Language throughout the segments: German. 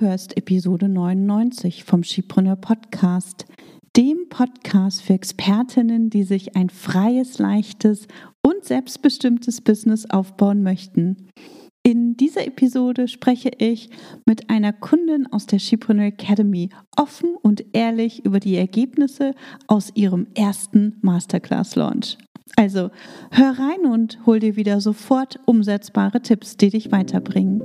hörst Episode 99 vom Skipreneur Podcast, dem Podcast für Expertinnen, die sich ein freies, leichtes und selbstbestimmtes Business aufbauen möchten. In dieser Episode spreche ich mit einer Kundin aus der Skipreneur Academy offen und ehrlich über die Ergebnisse aus ihrem ersten Masterclass Launch. Also hör rein und hol dir wieder sofort umsetzbare Tipps, die dich weiterbringen.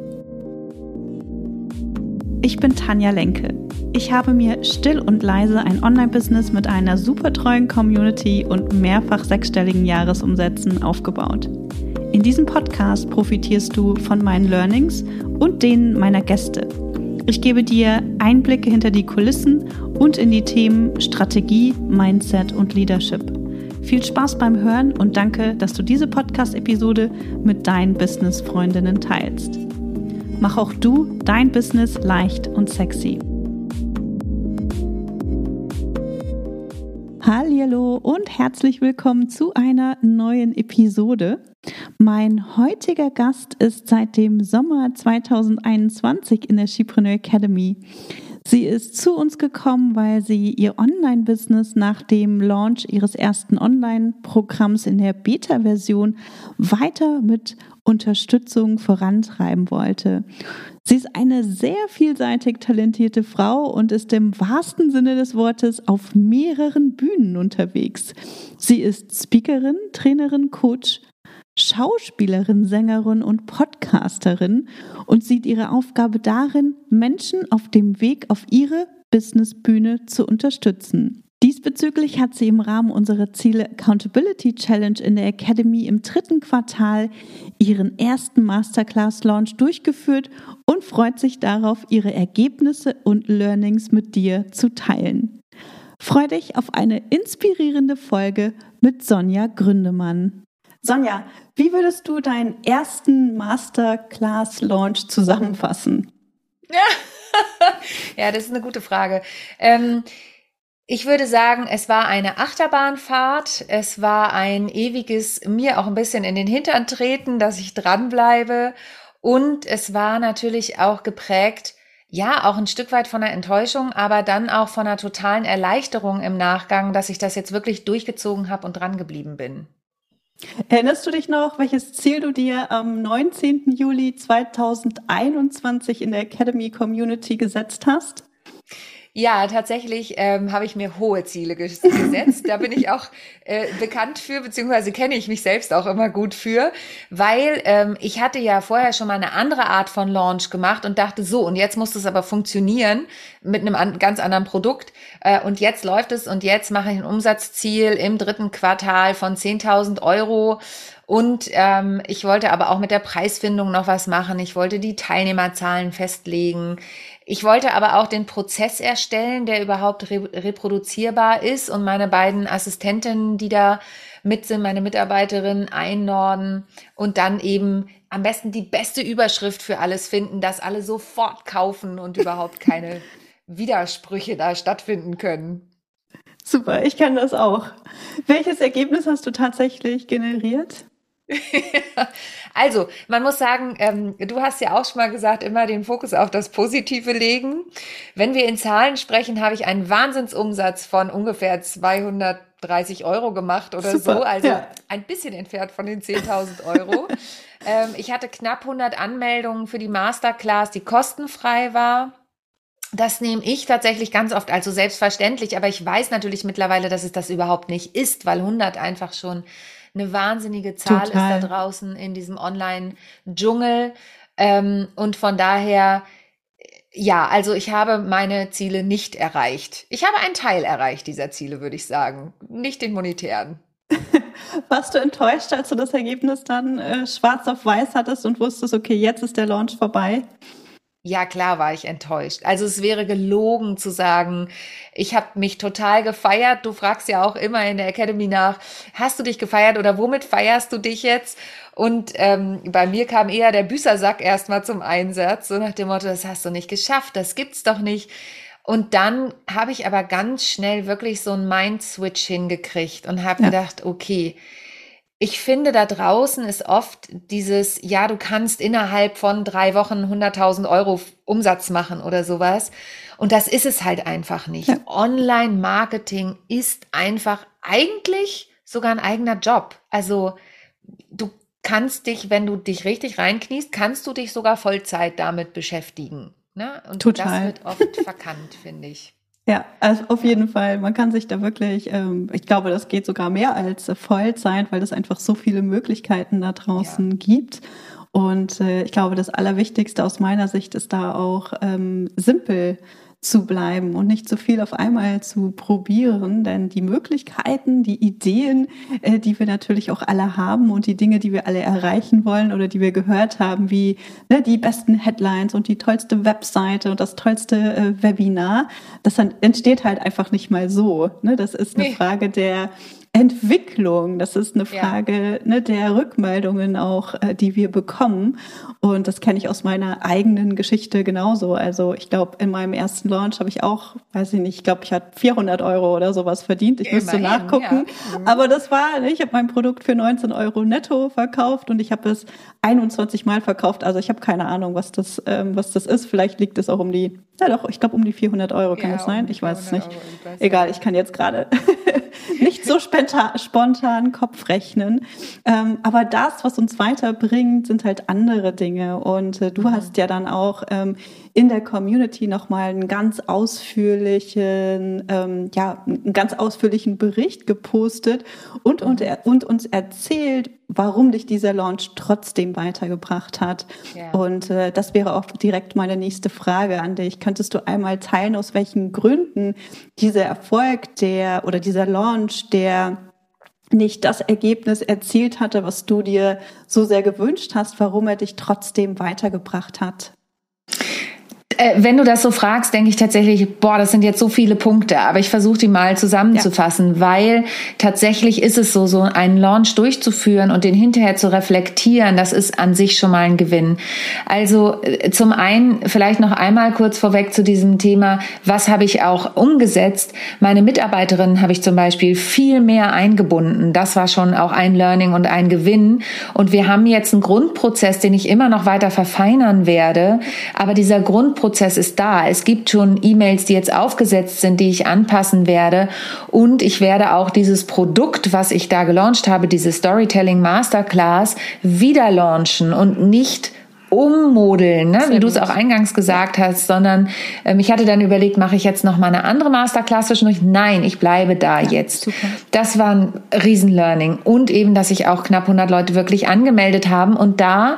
Ich bin Tanja Lenke. Ich habe mir still und leise ein Online-Business mit einer super treuen Community und mehrfach sechsstelligen Jahresumsätzen aufgebaut. In diesem Podcast profitierst du von meinen Learnings und denen meiner Gäste. Ich gebe dir Einblicke hinter die Kulissen und in die Themen Strategie, Mindset und Leadership. Viel Spaß beim Hören und danke, dass du diese Podcast-Episode mit deinen Business-Freundinnen teilst. Mach auch du dein Business leicht und sexy. Hallo und herzlich willkommen zu einer neuen Episode. Mein heutiger Gast ist seit dem Sommer 2021 in der Skipreneur Academy. Sie ist zu uns gekommen, weil sie ihr Online-Business nach dem Launch ihres ersten Online-Programms in der Beta-Version weiter mit Unterstützung vorantreiben wollte. Sie ist eine sehr vielseitig talentierte Frau und ist im wahrsten Sinne des Wortes auf mehreren Bühnen unterwegs. Sie ist Speakerin, Trainerin, Coach, Schauspielerin, Sängerin und Podcasterin und sieht ihre Aufgabe darin, Menschen auf dem Weg auf ihre Businessbühne zu unterstützen. Diesbezüglich hat sie im Rahmen unserer Ziele Accountability Challenge in der Academy im dritten Quartal ihren ersten Masterclass Launch durchgeführt und freut sich darauf, ihre Ergebnisse und Learnings mit dir zu teilen. Freu dich auf eine inspirierende Folge mit Sonja Gründemann. Sonja, wie würdest du deinen ersten Masterclass Launch zusammenfassen? ja, das ist eine gute Frage. Ähm, ich würde sagen, es war eine Achterbahnfahrt. Es war ein ewiges mir auch ein bisschen in den Hintern treten, dass ich dranbleibe. Und es war natürlich auch geprägt, ja, auch ein Stück weit von der Enttäuschung, aber dann auch von einer totalen Erleichterung im Nachgang, dass ich das jetzt wirklich durchgezogen habe und dran geblieben bin. Erinnerst du dich noch, welches Ziel du dir am 19. Juli 2021 in der Academy Community gesetzt hast? Ja, tatsächlich ähm, habe ich mir hohe Ziele gesetzt. da bin ich auch äh, bekannt für, beziehungsweise kenne ich mich selbst auch immer gut für, weil ähm, ich hatte ja vorher schon mal eine andere Art von Launch gemacht und dachte so, und jetzt muss es aber funktionieren mit einem an, ganz anderen Produkt. Äh, und jetzt läuft es und jetzt mache ich ein Umsatzziel im dritten Quartal von 10.000 Euro. Und ähm, ich wollte aber auch mit der Preisfindung noch was machen. Ich wollte die Teilnehmerzahlen festlegen. Ich wollte aber auch den Prozess erstellen, der überhaupt re reproduzierbar ist und meine beiden Assistentinnen, die da mit sind, meine Mitarbeiterin einnorden und dann eben am besten die beste Überschrift für alles finden, dass alle sofort kaufen und überhaupt keine Widersprüche da stattfinden können. Super, ich kann das auch. Welches Ergebnis hast du tatsächlich generiert? also, man muss sagen, ähm, du hast ja auch schon mal gesagt, immer den Fokus auf das Positive legen. Wenn wir in Zahlen sprechen, habe ich einen Wahnsinnsumsatz von ungefähr 230 Euro gemacht oder Super, so, also ja. ein bisschen entfernt von den 10.000 Euro. ähm, ich hatte knapp 100 Anmeldungen für die Masterclass, die kostenfrei war. Das nehme ich tatsächlich ganz oft also selbstverständlich, aber ich weiß natürlich mittlerweile, dass es das überhaupt nicht ist, weil 100 einfach schon eine wahnsinnige Zahl Total. ist da draußen in diesem Online-Dschungel. Ähm, und von daher, ja, also ich habe meine Ziele nicht erreicht. Ich habe einen Teil erreicht dieser Ziele, würde ich sagen. Nicht den monetären. Warst du enttäuscht, als du das Ergebnis dann äh, schwarz auf weiß hattest und wusstest, okay, jetzt ist der Launch vorbei? Ja, klar war ich enttäuscht. Also es wäre gelogen zu sagen, ich habe mich total gefeiert. Du fragst ja auch immer in der Academy nach, hast du dich gefeiert oder womit feierst du dich jetzt? Und ähm, bei mir kam eher der Büßersack erstmal zum Einsatz, so nach dem Motto, das hast du nicht geschafft, das gibt's doch nicht. Und dann habe ich aber ganz schnell wirklich so einen Mind-Switch hingekriegt und habe ja. gedacht, okay, ich finde, da draußen ist oft dieses, ja, du kannst innerhalb von drei Wochen 100.000 Euro Umsatz machen oder sowas. Und das ist es halt einfach nicht. Ja. Online-Marketing ist einfach eigentlich sogar ein eigener Job. Also du kannst dich, wenn du dich richtig reinkniest, kannst du dich sogar Vollzeit damit beschäftigen. Ne? Und Total. das wird oft verkannt, finde ich. Ja, also auf jeden Fall. Man kann sich da wirklich, ähm, ich glaube, das geht sogar mehr als Vollzeit, weil es einfach so viele Möglichkeiten da draußen ja. gibt. Und äh, ich glaube, das Allerwichtigste aus meiner Sicht ist da auch ähm, simpel zu bleiben und nicht zu viel auf einmal zu probieren, denn die Möglichkeiten, die Ideen, äh, die wir natürlich auch alle haben und die Dinge, die wir alle erreichen wollen oder die wir gehört haben, wie ne, die besten Headlines und die tollste Webseite und das tollste äh, Webinar, das entsteht halt einfach nicht mal so. Ne? Das ist eine nee. Frage der Entwicklung. Das ist eine Frage ja. ne, der Rückmeldungen auch, äh, die wir bekommen. Und das kenne ich aus meiner eigenen Geschichte genauso. Also ich glaube, in meinem ersten Launch habe ich auch, weiß ich nicht, ich glaube, ich hatte 400 Euro oder sowas verdient. Ich Immerhin, müsste nachgucken. Ja. Mhm. Aber das war, ne, ich habe mein Produkt für 19 Euro netto verkauft und ich habe es 21 Mal verkauft. Also ich habe keine Ahnung, was das, ähm, was das ist. Vielleicht liegt es auch um die, ja doch, ich glaube um die 400 Euro kann ja, es sein. Um ich weiß es nicht. Egal, ich kann jetzt gerade nicht so spontan, spontan Kopf rechnen. Ähm, aber das, was uns weiterbringt, sind halt andere Dinge. Und äh, du mhm. hast ja dann auch ähm, in der Community nochmal einen ganz ausführlichen, ähm, ja, einen ganz ausführlichen Bericht gepostet und, und, mhm. und uns erzählt, warum dich dieser Launch trotzdem weitergebracht hat. Ja. Und äh, das wäre auch direkt meine nächste Frage an dich. Könntest du einmal teilen, aus welchen Gründen dieser Erfolg der oder dieser Launch der nicht das Ergebnis erzielt hatte, was du dir so sehr gewünscht hast, warum er dich trotzdem weitergebracht hat? Äh, wenn du das so fragst, denke ich tatsächlich, boah, das sind jetzt so viele Punkte, aber ich versuche die mal zusammenzufassen, ja. weil tatsächlich ist es so, so einen Launch durchzuführen und den hinterher zu reflektieren, das ist an sich schon mal ein Gewinn. Also äh, zum einen vielleicht noch einmal kurz vorweg zu diesem Thema, was habe ich auch umgesetzt? Meine Mitarbeiterinnen habe ich zum Beispiel viel mehr eingebunden. Das war schon auch ein Learning und ein Gewinn. Und wir haben jetzt einen Grundprozess, den ich immer noch weiter verfeinern werde, aber dieser Grundprozess Prozess ist da. Es gibt schon E-Mails, die jetzt aufgesetzt sind, die ich anpassen werde. Und ich werde auch dieses Produkt, was ich da gelauncht habe, diese Storytelling Masterclass, wieder launchen und nicht ummodeln, ne? wie du es auch eingangs gesagt hast, sondern ähm, ich hatte dann überlegt, mache ich jetzt noch mal eine andere Masterclass zwischendurch? Nein, ich bleibe da ja, jetzt. Super. Das war ein Riesenlearning und eben, dass sich auch knapp 100 Leute wirklich angemeldet haben und da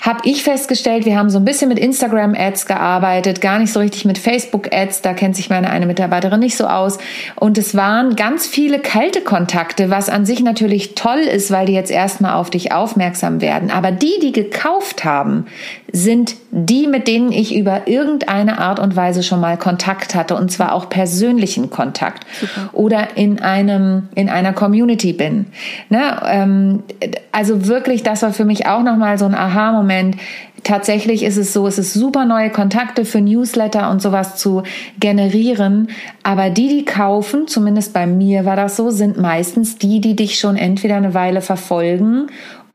habe ich festgestellt, wir haben so ein bisschen mit Instagram-Ads gearbeitet, gar nicht so richtig mit Facebook-Ads, da kennt sich meine eine Mitarbeiterin nicht so aus. Und es waren ganz viele kalte Kontakte, was an sich natürlich toll ist, weil die jetzt erstmal auf dich aufmerksam werden. Aber die, die gekauft haben, sind die, mit denen ich über irgendeine Art und Weise schon mal Kontakt hatte und zwar auch persönlichen Kontakt Super. oder in einem in einer Community bin. Ne? Ähm, also wirklich, das war für mich auch noch mal so ein Aha-Moment. Tatsächlich ist es so, es ist super neue Kontakte für Newsletter und sowas zu generieren, aber die, die kaufen, zumindest bei mir war das so, sind meistens die, die dich schon entweder eine Weile verfolgen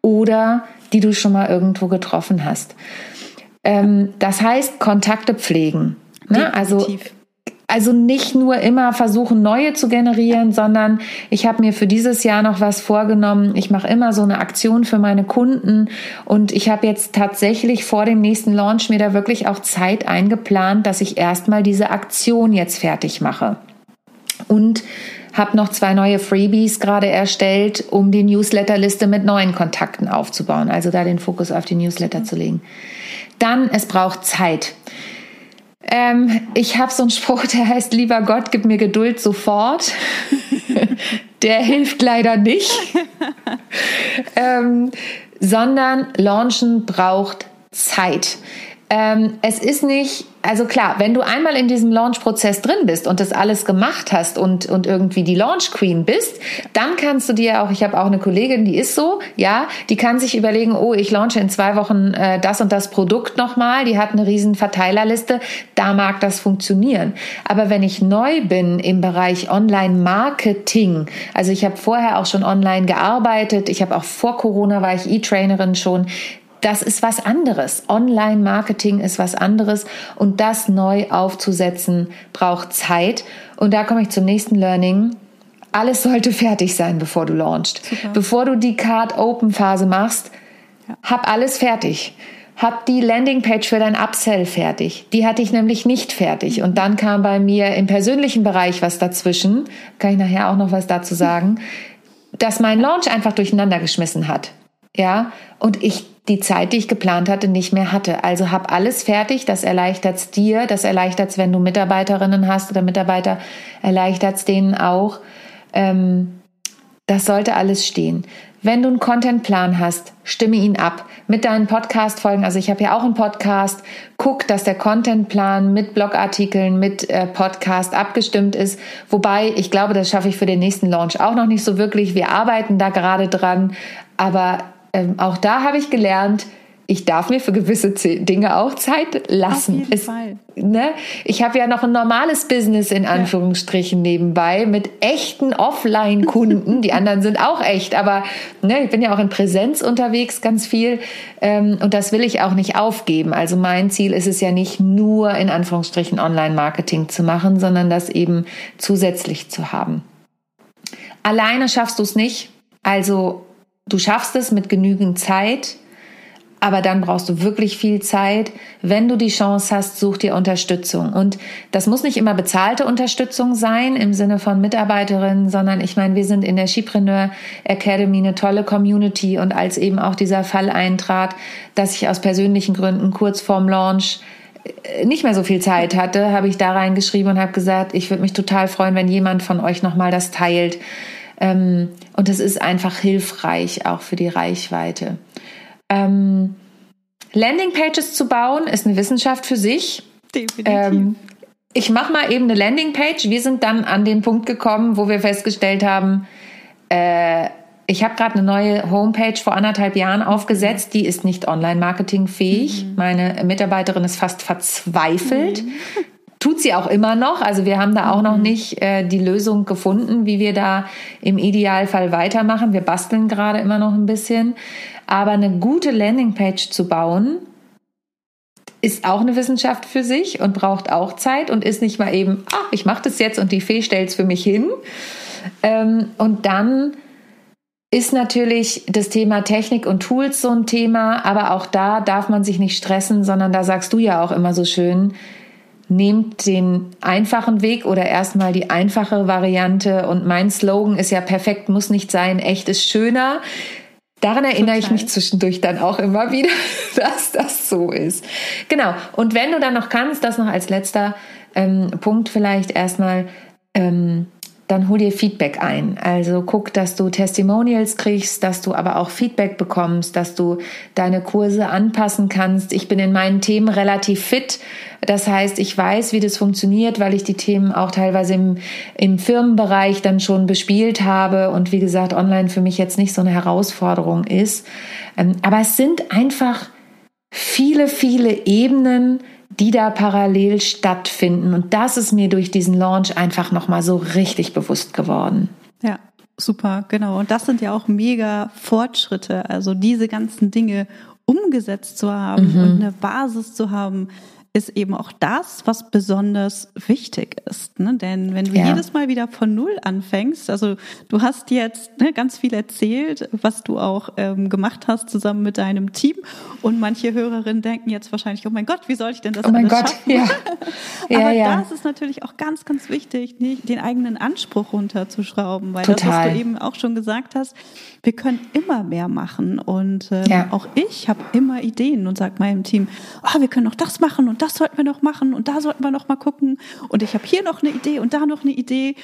oder die du schon mal irgendwo getroffen hast. Ähm, das heißt, Kontakte pflegen. Ne? Also also nicht nur immer versuchen, neue zu generieren, sondern ich habe mir für dieses Jahr noch was vorgenommen. Ich mache immer so eine Aktion für meine Kunden und ich habe jetzt tatsächlich vor dem nächsten Launch mir da wirklich auch Zeit eingeplant, dass ich erstmal diese Aktion jetzt fertig mache. Und habe noch zwei neue Freebies gerade erstellt, um die Newsletterliste mit neuen Kontakten aufzubauen. Also da den Fokus auf die Newsletter zu legen. Dann, es braucht Zeit. Ähm, ich habe so einen Spruch, der heißt, lieber Gott, gib mir Geduld sofort. der hilft leider nicht. ähm, sondern Launchen braucht Zeit. Ähm, es ist nicht, also klar, wenn du einmal in diesem Launch-Prozess drin bist und das alles gemacht hast und, und irgendwie die Launch Queen bist, dann kannst du dir auch, ich habe auch eine Kollegin, die ist so, ja, die kann sich überlegen, oh, ich launche in zwei Wochen äh, das und das Produkt nochmal, die hat eine riesen Verteilerliste, da mag das funktionieren. Aber wenn ich neu bin im Bereich Online-Marketing, also ich habe vorher auch schon online gearbeitet, ich habe auch vor Corona war ich E-Trainerin schon, das ist was anderes. Online-Marketing ist was anderes und das neu aufzusetzen braucht Zeit. Und da komme ich zum nächsten Learning. Alles sollte fertig sein, bevor du launchst. Super. Bevor du die Card-Open-Phase machst, ja. hab alles fertig. Hab die Landingpage für dein Upsell fertig. Die hatte ich nämlich nicht fertig. Und dann kam bei mir im persönlichen Bereich was dazwischen. Kann ich nachher auch noch was dazu sagen. Dass mein Launch einfach durcheinander geschmissen hat. Ja. Und ich die Zeit, die ich geplant hatte, nicht mehr hatte. Also hab alles fertig, das erleichtert es dir, das erleichtert es, wenn du Mitarbeiterinnen hast oder Mitarbeiter, erleichtert es denen auch. Ähm, das sollte alles stehen. Wenn du einen Contentplan hast, stimme ihn ab mit deinen Podcast-Folgen. Also ich habe ja auch einen Podcast. Guck, dass der Contentplan mit Blogartikeln, mit äh, Podcast abgestimmt ist. Wobei ich glaube, das schaffe ich für den nächsten Launch auch noch nicht so wirklich. Wir arbeiten da gerade dran. Aber ähm, auch da habe ich gelernt, ich darf mir für gewisse Dinge auch Zeit lassen. Auf jeden es, Fall. Ne? Ich habe ja noch ein normales Business in Anführungsstrichen ja. nebenbei mit echten Offline-Kunden. Die anderen sind auch echt, aber ne, ich bin ja auch in Präsenz unterwegs ganz viel ähm, und das will ich auch nicht aufgeben. Also mein Ziel ist es ja nicht nur in Anführungsstrichen Online-Marketing zu machen, sondern das eben zusätzlich zu haben. Alleine schaffst du es nicht. Also Du schaffst es mit genügend Zeit, aber dann brauchst du wirklich viel Zeit. Wenn du die Chance hast, such dir Unterstützung. Und das muss nicht immer bezahlte Unterstützung sein im Sinne von Mitarbeiterinnen, sondern ich meine, wir sind in der Skipreneur Academy eine tolle Community und als eben auch dieser Fall eintrat, dass ich aus persönlichen Gründen kurz vorm Launch äh, nicht mehr so viel Zeit hatte, habe ich da reingeschrieben und habe gesagt, ich würde mich total freuen, wenn jemand von euch nochmal das teilt ähm, und es ist einfach hilfreich auch für die Reichweite. Ähm, Landingpages zu bauen ist eine Wissenschaft für sich. Definitiv. Ähm, ich mache mal eben eine Landingpage. Wir sind dann an den Punkt gekommen, wo wir festgestellt haben, äh, ich habe gerade eine neue Homepage vor anderthalb Jahren aufgesetzt, die ist nicht online-marketing fähig. Mhm. Meine Mitarbeiterin ist fast verzweifelt. Mhm tut sie auch immer noch. Also wir haben da auch noch mhm. nicht äh, die Lösung gefunden, wie wir da im Idealfall weitermachen. Wir basteln gerade immer noch ein bisschen. Aber eine gute Landingpage zu bauen, ist auch eine Wissenschaft für sich und braucht auch Zeit und ist nicht mal eben, ah, ich mache das jetzt und die Fee stellt es für mich hin. Ähm, und dann ist natürlich das Thema Technik und Tools so ein Thema, aber auch da darf man sich nicht stressen, sondern da sagst du ja auch immer so schön, nehmt den einfachen Weg oder erstmal die einfache Variante. Und mein Slogan ist ja perfekt muss nicht sein, echt ist schöner. Daran erinnere Total. ich mich zwischendurch dann auch immer wieder, dass das so ist. Genau. Und wenn du dann noch kannst, das noch als letzter ähm, Punkt vielleicht erstmal, ähm, dann hol dir Feedback ein. Also guck, dass du Testimonials kriegst, dass du aber auch Feedback bekommst, dass du deine Kurse anpassen kannst. Ich bin in meinen Themen relativ fit. Das heißt, ich weiß, wie das funktioniert, weil ich die Themen auch teilweise im, im Firmenbereich dann schon bespielt habe und wie gesagt, online für mich jetzt nicht so eine Herausforderung ist. Ähm, aber es sind einfach viele, viele Ebenen, die da parallel stattfinden. Und das ist mir durch diesen Launch einfach nochmal so richtig bewusst geworden. Ja, super, genau. Und das sind ja auch mega Fortschritte. Also diese ganzen Dinge umgesetzt zu haben mhm. und eine Basis zu haben, ist eben auch das, was besonders wichtig ist. Ne? Denn wenn du ja. jedes Mal wieder von Null anfängst, also du hast jetzt ne, ganz viel erzählt, was du auch ähm, gemacht hast zusammen mit deinem Team und manche Hörerinnen denken jetzt wahrscheinlich, oh mein Gott, wie soll ich denn das oh mein Gott, schaffen? Ja. Aber ja, das ist natürlich auch ganz, ganz wichtig, nicht den eigenen Anspruch runterzuschrauben, weil Total. das, was du eben auch schon gesagt hast, wir können immer mehr machen und ähm, auch ich habe immer Ideen und sage meinem Team, oh, wir können noch das machen und das das sollten wir noch machen und da sollten wir noch mal gucken und ich habe hier noch eine Idee und da noch eine Idee.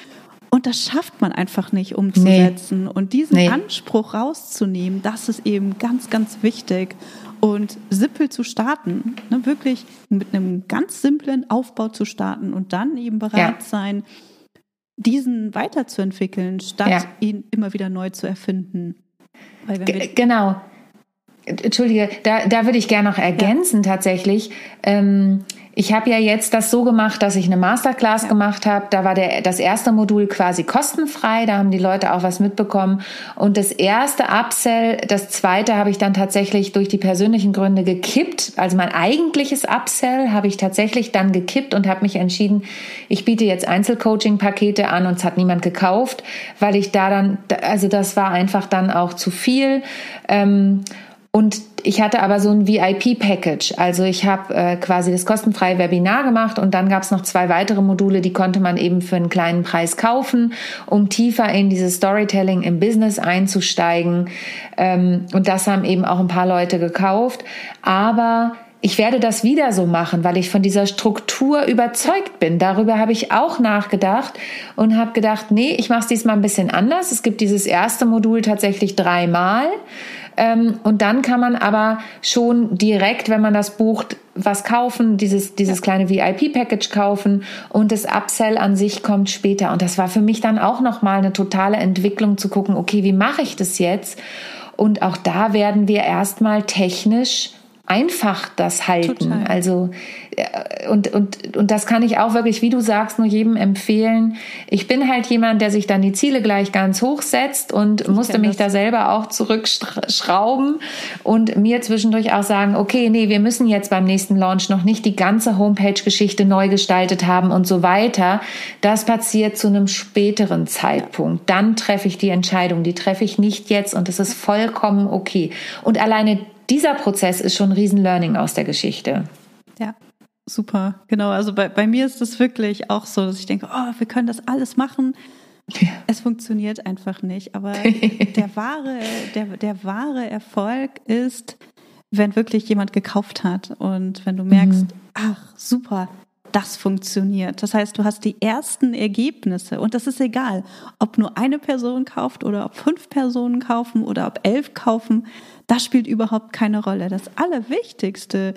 Und das schafft man einfach nicht umzusetzen. Nee. Und diesen nee. Anspruch rauszunehmen, das ist eben ganz, ganz wichtig. Und simpel zu starten, ne, wirklich mit einem ganz simplen Aufbau zu starten und dann eben bereit ja. sein, diesen weiterzuentwickeln, statt ja. ihn immer wieder neu zu erfinden. genau. Entschuldige, da, da würde ich gerne noch ergänzen ja. tatsächlich. Ähm, ich habe ja jetzt das so gemacht, dass ich eine Masterclass ja. gemacht habe. Da war der, das erste Modul quasi kostenfrei. Da haben die Leute auch was mitbekommen. Und das erste Upsell, das zweite habe ich dann tatsächlich durch die persönlichen Gründe gekippt. Also mein eigentliches Upsell habe ich tatsächlich dann gekippt und habe mich entschieden, ich biete jetzt Einzelcoaching-Pakete an und es hat niemand gekauft, weil ich da dann, also das war einfach dann auch zu viel. Ähm, und ich hatte aber so ein VIP-Package. Also ich habe äh, quasi das kostenfreie Webinar gemacht und dann gab es noch zwei weitere Module, die konnte man eben für einen kleinen Preis kaufen, um tiefer in dieses Storytelling im Business einzusteigen. Ähm, und das haben eben auch ein paar Leute gekauft. Aber ich werde das wieder so machen, weil ich von dieser Struktur überzeugt bin. Darüber habe ich auch nachgedacht und habe gedacht, nee, ich mache es diesmal ein bisschen anders. Es gibt dieses erste Modul tatsächlich dreimal. Ähm, und dann kann man aber schon direkt, wenn man das bucht, was kaufen, dieses, dieses kleine VIP-Package kaufen und das Upsell an sich kommt später. Und das war für mich dann auch nochmal eine totale Entwicklung zu gucken, okay, wie mache ich das jetzt? Und auch da werden wir erstmal technisch einfach das halten. Total. Also äh, und, und, und das kann ich auch wirklich, wie du sagst, nur jedem empfehlen. Ich bin halt jemand, der sich dann die Ziele gleich ganz hoch setzt und ich musste mich das. da selber auch zurückschrauben und mir zwischendurch auch sagen, okay, nee, wir müssen jetzt beim nächsten Launch noch nicht die ganze Homepage-Geschichte neu gestaltet haben und so weiter. Das passiert zu einem späteren Zeitpunkt. Dann treffe ich die Entscheidung. Die treffe ich nicht jetzt und es ist vollkommen okay. Und alleine dieser Prozess ist schon ein Riesen-Learning aus der Geschichte. Ja, super. Genau. Also bei, bei mir ist es wirklich auch so, dass ich denke, oh, wir können das alles machen. Ja. Es funktioniert einfach nicht. Aber der wahre, der, der wahre Erfolg ist, wenn wirklich jemand gekauft hat und wenn du merkst, mhm. ach, super, das funktioniert. Das heißt, du hast die ersten Ergebnisse und das ist egal, ob nur eine Person kauft oder ob fünf Personen kaufen oder ob elf kaufen. Das spielt überhaupt keine Rolle. Das Allerwichtigste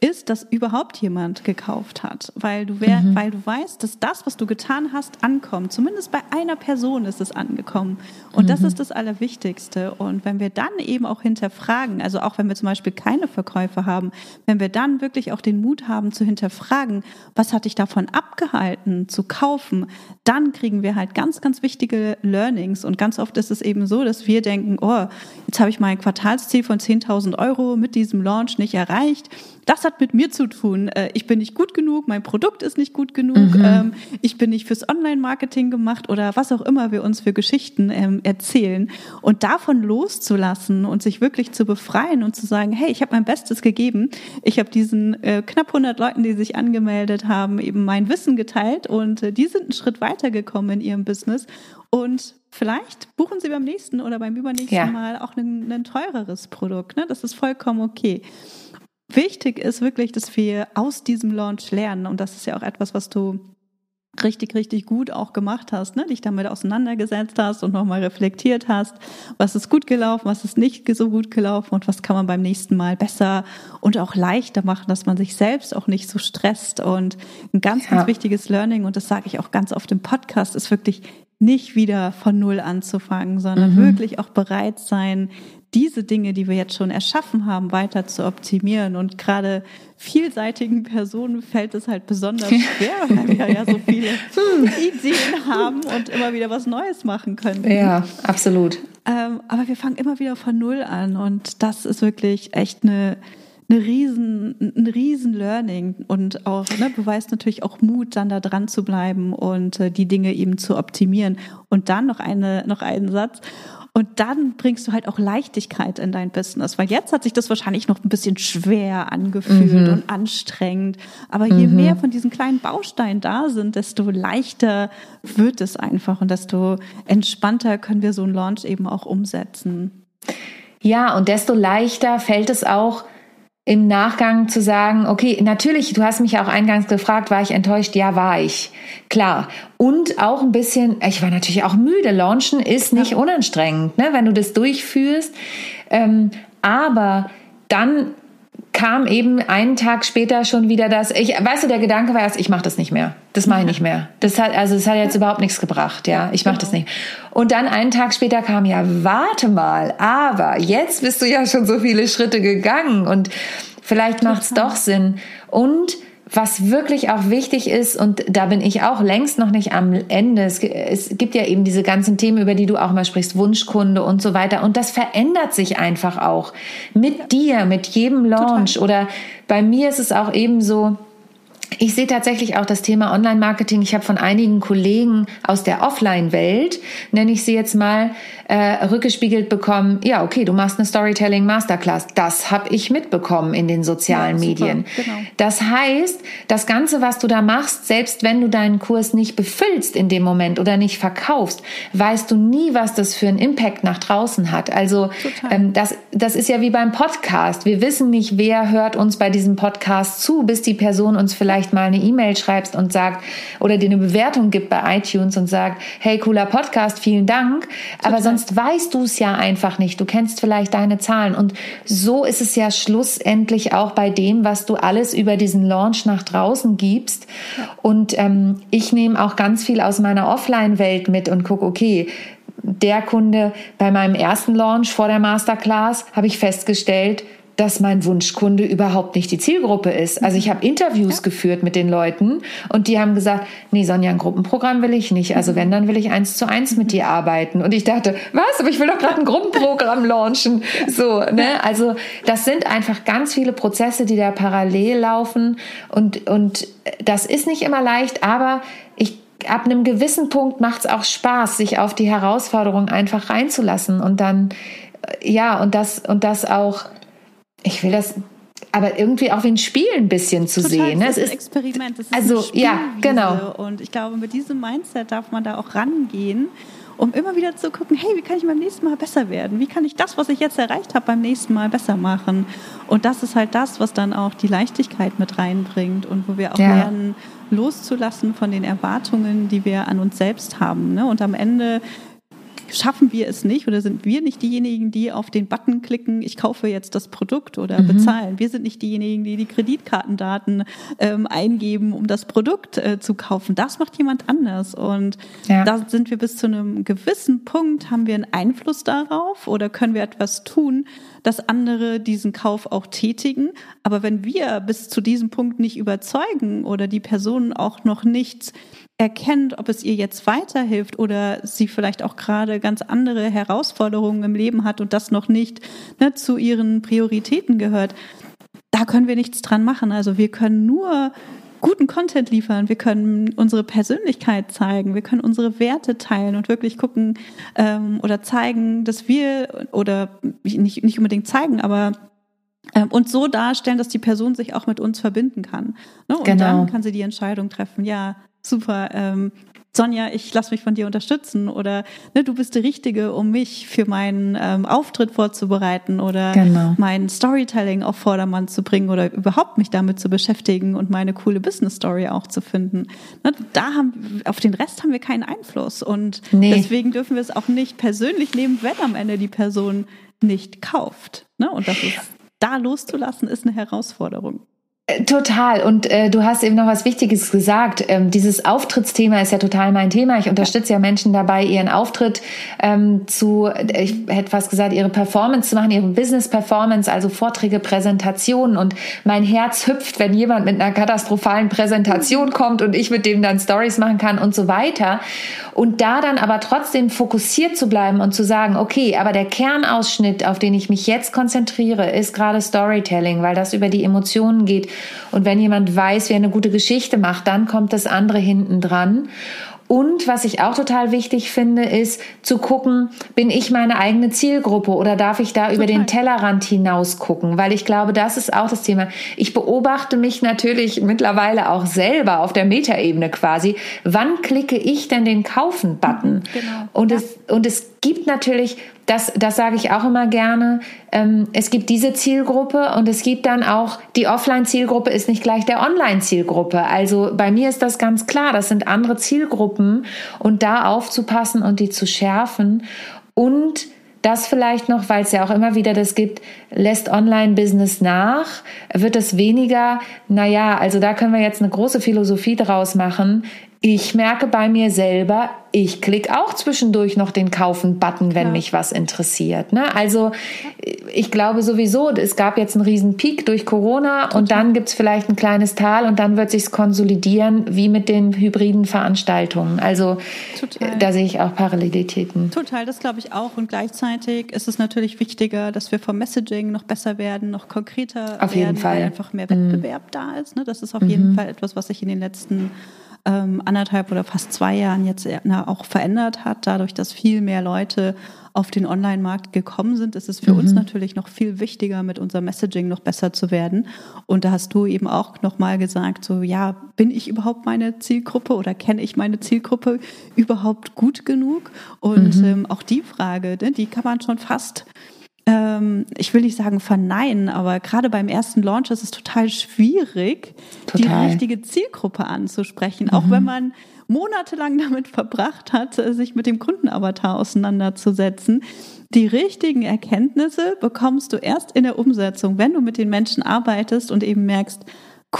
ist, dass überhaupt jemand gekauft hat, weil du, wär, mhm. weil du weißt, dass das, was du getan hast, ankommt. Zumindest bei einer Person ist es angekommen. Und mhm. das ist das Allerwichtigste. Und wenn wir dann eben auch hinterfragen, also auch wenn wir zum Beispiel keine Verkäufe haben, wenn wir dann wirklich auch den Mut haben zu hinterfragen, was hat dich davon abgehalten zu kaufen, dann kriegen wir halt ganz, ganz wichtige Learnings. Und ganz oft ist es eben so, dass wir denken, oh, jetzt habe ich mein Quartalsziel von 10.000 Euro mit diesem Launch nicht erreicht das hat mit mir zu tun. Äh, ich bin nicht gut genug, mein Produkt ist nicht gut genug, mhm. Ähm, ich bin nicht fürs Online-Marketing gemacht oder was auch immer wir uns für Geschichten ähm, erzählen. Und davon loszulassen und sich wirklich zu befreien und zu sagen, hey, ich habe mein Bestes gegeben. Ich habe diesen äh, knapp 100 Leuten, die sich angemeldet haben, eben mein Wissen geteilt und äh, die sind einen Schritt weitergekommen in ihrem Business. Und vielleicht buchen Sie beim nächsten oder beim übernächsten ja. Mal auch ein, ein teureres Produkt. Ne? Das ist vollkommen okay. Wichtig ist wirklich, dass wir aus diesem Launch lernen. Und das ist ja auch etwas, was du richtig, richtig gut auch gemacht hast, ne? dich damit auseinandergesetzt hast und nochmal reflektiert hast, was ist gut gelaufen, was ist nicht so gut gelaufen und was kann man beim nächsten Mal besser und auch leichter machen, dass man sich selbst auch nicht so stresst. Und ein ganz, ja. ganz wichtiges Learning, und das sage ich auch ganz oft im Podcast, ist wirklich nicht wieder von Null anzufangen, sondern mhm. wirklich auch bereit sein, diese Dinge, die wir jetzt schon erschaffen haben, weiter zu optimieren. Und gerade vielseitigen Personen fällt es halt besonders schwer, weil wir ja so viele Ideen haben und immer wieder was Neues machen können. Ja, absolut. Ähm, aber wir fangen immer wieder von Null an und das ist wirklich echt eine eine riesen, ein riesen Learning und auch ne, beweist natürlich auch Mut, dann da dran zu bleiben und äh, die Dinge eben zu optimieren. Und dann noch eine, noch einen Satz. Und dann bringst du halt auch Leichtigkeit in dein Business, weil jetzt hat sich das wahrscheinlich noch ein bisschen schwer angefühlt mhm. und anstrengend. Aber je mhm. mehr von diesen kleinen Bausteinen da sind, desto leichter wird es einfach und desto entspannter können wir so einen Launch eben auch umsetzen. Ja, und desto leichter fällt es auch, im Nachgang zu sagen, okay, natürlich, du hast mich ja auch eingangs gefragt, war ich enttäuscht? Ja, war ich. Klar. Und auch ein bisschen, ich war natürlich auch müde. Launchen ist nicht ja. unanstrengend, ne, wenn du das durchführst. Ähm, aber dann kam eben einen Tag später schon wieder das, ich, weißt du, der Gedanke war erst, ich mache das nicht mehr. Das mache ich nicht mehr. Das hat, also das hat jetzt überhaupt nichts gebracht, ja. Ich mache genau. das nicht. Und dann einen Tag später kam ja, warte mal, aber jetzt bist du ja schon so viele Schritte gegangen und vielleicht macht es doch Sinn. Und was wirklich auch wichtig ist, und da bin ich auch längst noch nicht am Ende, es, es, gibt ja eben diese ganzen Themen, über die du auch mal sprichst, Wunschkunde und so weiter. Und das verändert sich einfach auch mit dir, mit jedem Launch. Total. Oder bei mir ist es auch eben so, ich sehe tatsächlich auch das Thema Online-Marketing. Ich habe von einigen Kollegen aus der Offline-Welt, nenne ich sie jetzt mal, äh, rückgespiegelt bekommen, ja, okay, du machst eine Storytelling Masterclass. Das habe ich mitbekommen in den sozialen ja, Medien. Genau. Das heißt, das Ganze, was du da machst, selbst wenn du deinen Kurs nicht befüllst in dem Moment oder nicht verkaufst, weißt du nie, was das für einen Impact nach draußen hat. Also ähm, das, das ist ja wie beim Podcast. Wir wissen nicht, wer hört uns bei diesem Podcast zu, bis die Person uns vielleicht vielleicht mal eine E-Mail schreibst und sagt oder dir eine Bewertung gibt bei iTunes und sagt, hey, cooler Podcast, vielen Dank. Aber sonst weißt du es ja einfach nicht. Du kennst vielleicht deine Zahlen. Und so ist es ja schlussendlich auch bei dem, was du alles über diesen Launch nach draußen gibst. Und ähm, ich nehme auch ganz viel aus meiner Offline-Welt mit und gucke, okay, der Kunde bei meinem ersten Launch vor der Masterclass habe ich festgestellt, dass mein Wunschkunde überhaupt nicht die Zielgruppe ist. Also ich habe Interviews ja. geführt mit den Leuten und die haben gesagt, nee, Sonja, ein Gruppenprogramm will ich nicht. Also wenn, dann will ich eins zu eins mit dir arbeiten. Und ich dachte, was? Aber ich will doch gerade ein Gruppenprogramm launchen. So, ne? Also das sind einfach ganz viele Prozesse, die da parallel laufen und, und das ist nicht immer leicht, aber ich ab einem gewissen Punkt macht es auch Spaß, sich auf die Herausforderung einfach reinzulassen und dann ja und das und das auch ich will das aber irgendwie auch wie ein Spiel ein bisschen zu Total, sehen. Ne? Es ist ein Experiment, es ist also, eine ja, genau. Und ich glaube, mit diesem Mindset darf man da auch rangehen, um immer wieder zu gucken, hey, wie kann ich beim nächsten Mal besser werden? Wie kann ich das, was ich jetzt erreicht habe, beim nächsten Mal besser machen? Und das ist halt das, was dann auch die Leichtigkeit mit reinbringt und wo wir auch ja. lernen, loszulassen von den Erwartungen, die wir an uns selbst haben. Ne? Und am Ende schaffen wir es nicht oder sind wir nicht diejenigen, die auf den Button klicken, ich kaufe jetzt das Produkt oder mhm. bezahlen. Wir sind nicht diejenigen, die die Kreditkartendaten ähm, eingeben, um das Produkt äh, zu kaufen. Das macht jemand anders. Und ja. da sind wir bis zu einem gewissen Punkt, haben wir einen Einfluss darauf oder können wir etwas tun, dass andere diesen Kauf auch tätigen. Aber wenn wir bis zu diesem Punkt nicht überzeugen oder die Person auch noch nicht erkennt, ob es ihr jetzt weiterhilft oder sie vielleicht auch gerade ganz andere Herausforderungen im Leben hat und das noch nicht ne, zu ihren Prioritäten gehört, da können wir nichts dran machen. Also wir können nur guten Content liefern, wir können unsere Persönlichkeit zeigen, wir können unsere Werte teilen und wirklich gucken ähm, oder zeigen, dass wir oder nicht, nicht unbedingt zeigen, aber ähm, und so darstellen, dass die Person sich auch mit uns verbinden kann. Ne? Und genau. dann kann sie die Entscheidung treffen, ja, super, ähm, Sonja, ich lasse mich von dir unterstützen oder ne, du bist die Richtige, um mich für meinen ähm, Auftritt vorzubereiten oder genau. mein Storytelling auf Vordermann zu bringen oder überhaupt mich damit zu beschäftigen und meine coole Business Story auch zu finden. Ne, da haben auf den Rest haben wir keinen Einfluss und nee. deswegen dürfen wir es auch nicht persönlich nehmen, wenn am Ende die Person nicht kauft. Ne? Und das ist da loszulassen, ist eine Herausforderung. Total. Und äh, du hast eben noch was Wichtiges gesagt. Ähm, dieses Auftrittsthema ist ja total mein Thema. Ich unterstütze ja Menschen dabei, ihren Auftritt ähm, zu, ich hätte fast gesagt, ihre Performance zu machen, ihre Business Performance, also Vorträge, Präsentationen. Und mein Herz hüpft, wenn jemand mit einer katastrophalen Präsentation kommt und ich mit dem dann Stories machen kann und so weiter. Und da dann aber trotzdem fokussiert zu bleiben und zu sagen, okay, aber der Kernausschnitt, auf den ich mich jetzt konzentriere, ist gerade Storytelling, weil das über die Emotionen geht. Und wenn jemand weiß, wie er eine gute Geschichte macht, dann kommt das andere hinten dran. Und was ich auch total wichtig finde, ist zu gucken, bin ich meine eigene Zielgruppe oder darf ich da total. über den Tellerrand hinaus gucken? Weil ich glaube, das ist auch das Thema. Ich beobachte mich natürlich mittlerweile auch selber auf der Metaebene quasi. Wann klicke ich denn den Kaufen-Button? Mhm, genau. Und, ja. es, und es gibt natürlich das, das sage ich auch immer gerne. Ähm, es gibt diese Zielgruppe und es gibt dann auch, die Offline-Zielgruppe ist nicht gleich der Online-Zielgruppe. Also bei mir ist das ganz klar, das sind andere Zielgruppen und da aufzupassen und die zu schärfen und das vielleicht noch, weil es ja auch immer wieder das gibt, lässt Online-Business nach, wird es weniger, naja, also da können wir jetzt eine große Philosophie draus machen. Ich merke bei mir selber, ich klicke auch zwischendurch noch den Kaufen-Button, wenn ja. mich was interessiert. Ne? Also ich glaube sowieso, es gab jetzt einen riesen Peak durch Corona Total. und dann gibt es vielleicht ein kleines Tal und dann wird sich konsolidieren, wie mit den hybriden Veranstaltungen. Also Total. da sehe ich auch Parallelitäten. Total, das glaube ich auch. Und gleichzeitig ist es natürlich wichtiger, dass wir vom Messaging noch besser werden, noch konkreter auf werden, jeden Fall. weil einfach mehr Wettbewerb mhm. da ist. Ne? Das ist auf mhm. jeden Fall etwas, was sich in den letzten ähm, anderthalb oder fast zwei Jahren jetzt na, auch verändert hat, dadurch, dass viel mehr Leute auf den Online-Markt gekommen sind, ist es für mhm. uns natürlich noch viel wichtiger, mit unserem Messaging noch besser zu werden. Und da hast du eben auch nochmal gesagt, so, ja, bin ich überhaupt meine Zielgruppe oder kenne ich meine Zielgruppe überhaupt gut genug? Und mhm. ähm, auch die Frage, ne, die kann man schon fast ähm, ich will nicht sagen verneinen, aber gerade beim ersten Launch ist es total schwierig, total. die richtige Zielgruppe anzusprechen, mhm. auch wenn man monatelang damit verbracht hat, sich mit dem Kundenavatar auseinanderzusetzen. Die richtigen Erkenntnisse bekommst du erst in der Umsetzung, wenn du mit den Menschen arbeitest und eben merkst,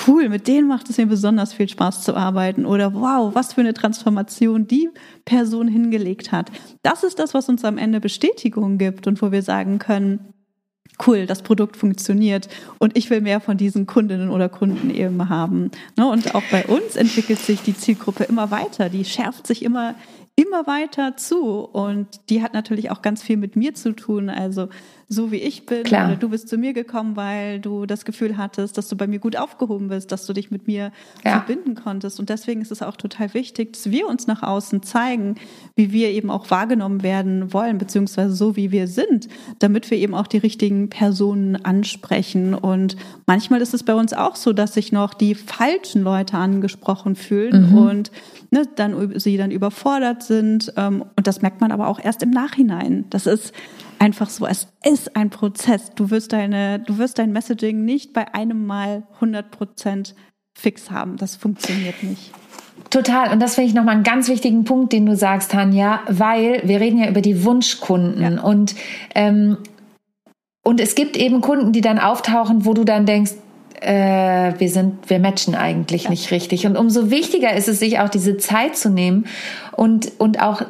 cool, mit denen macht es mir besonders viel Spaß zu arbeiten oder wow, was für eine Transformation die Person hingelegt hat. Das ist das, was uns am Ende Bestätigung gibt und wo wir sagen können, cool, das Produkt funktioniert und ich will mehr von diesen Kundinnen oder Kunden eben haben. Ne, und auch bei uns entwickelt sich die Zielgruppe immer weiter, die schärft sich immer immer weiter zu und die hat natürlich auch ganz viel mit mir zu tun. Also so wie ich bin. Klar. Oder du bist zu mir gekommen, weil du das Gefühl hattest, dass du bei mir gut aufgehoben bist, dass du dich mit mir ja. verbinden konntest. Und deswegen ist es auch total wichtig, dass wir uns nach außen zeigen, wie wir eben auch wahrgenommen werden wollen, beziehungsweise so wie wir sind, damit wir eben auch die richtigen Personen ansprechen. Und manchmal ist es bei uns auch so, dass sich noch die falschen Leute angesprochen fühlen mhm. und ne, dann sie dann überfordert sind. Ähm, und das merkt man aber auch erst im Nachhinein. Das ist einfach so, es ist ein Prozess. Du wirst deine, du wirst dein Messaging nicht bei einem Mal 100 Prozent fix haben. Das funktioniert nicht. Total. Und das finde ich nochmal einen ganz wichtigen Punkt, den du sagst, Tanja, weil wir reden ja über die Wunschkunden ja. und, ähm, und es gibt eben Kunden, die dann auftauchen, wo du dann denkst, äh, wir sind, wir matchen eigentlich ja. nicht richtig. Und umso wichtiger ist es, sich auch diese Zeit zu nehmen und, und auch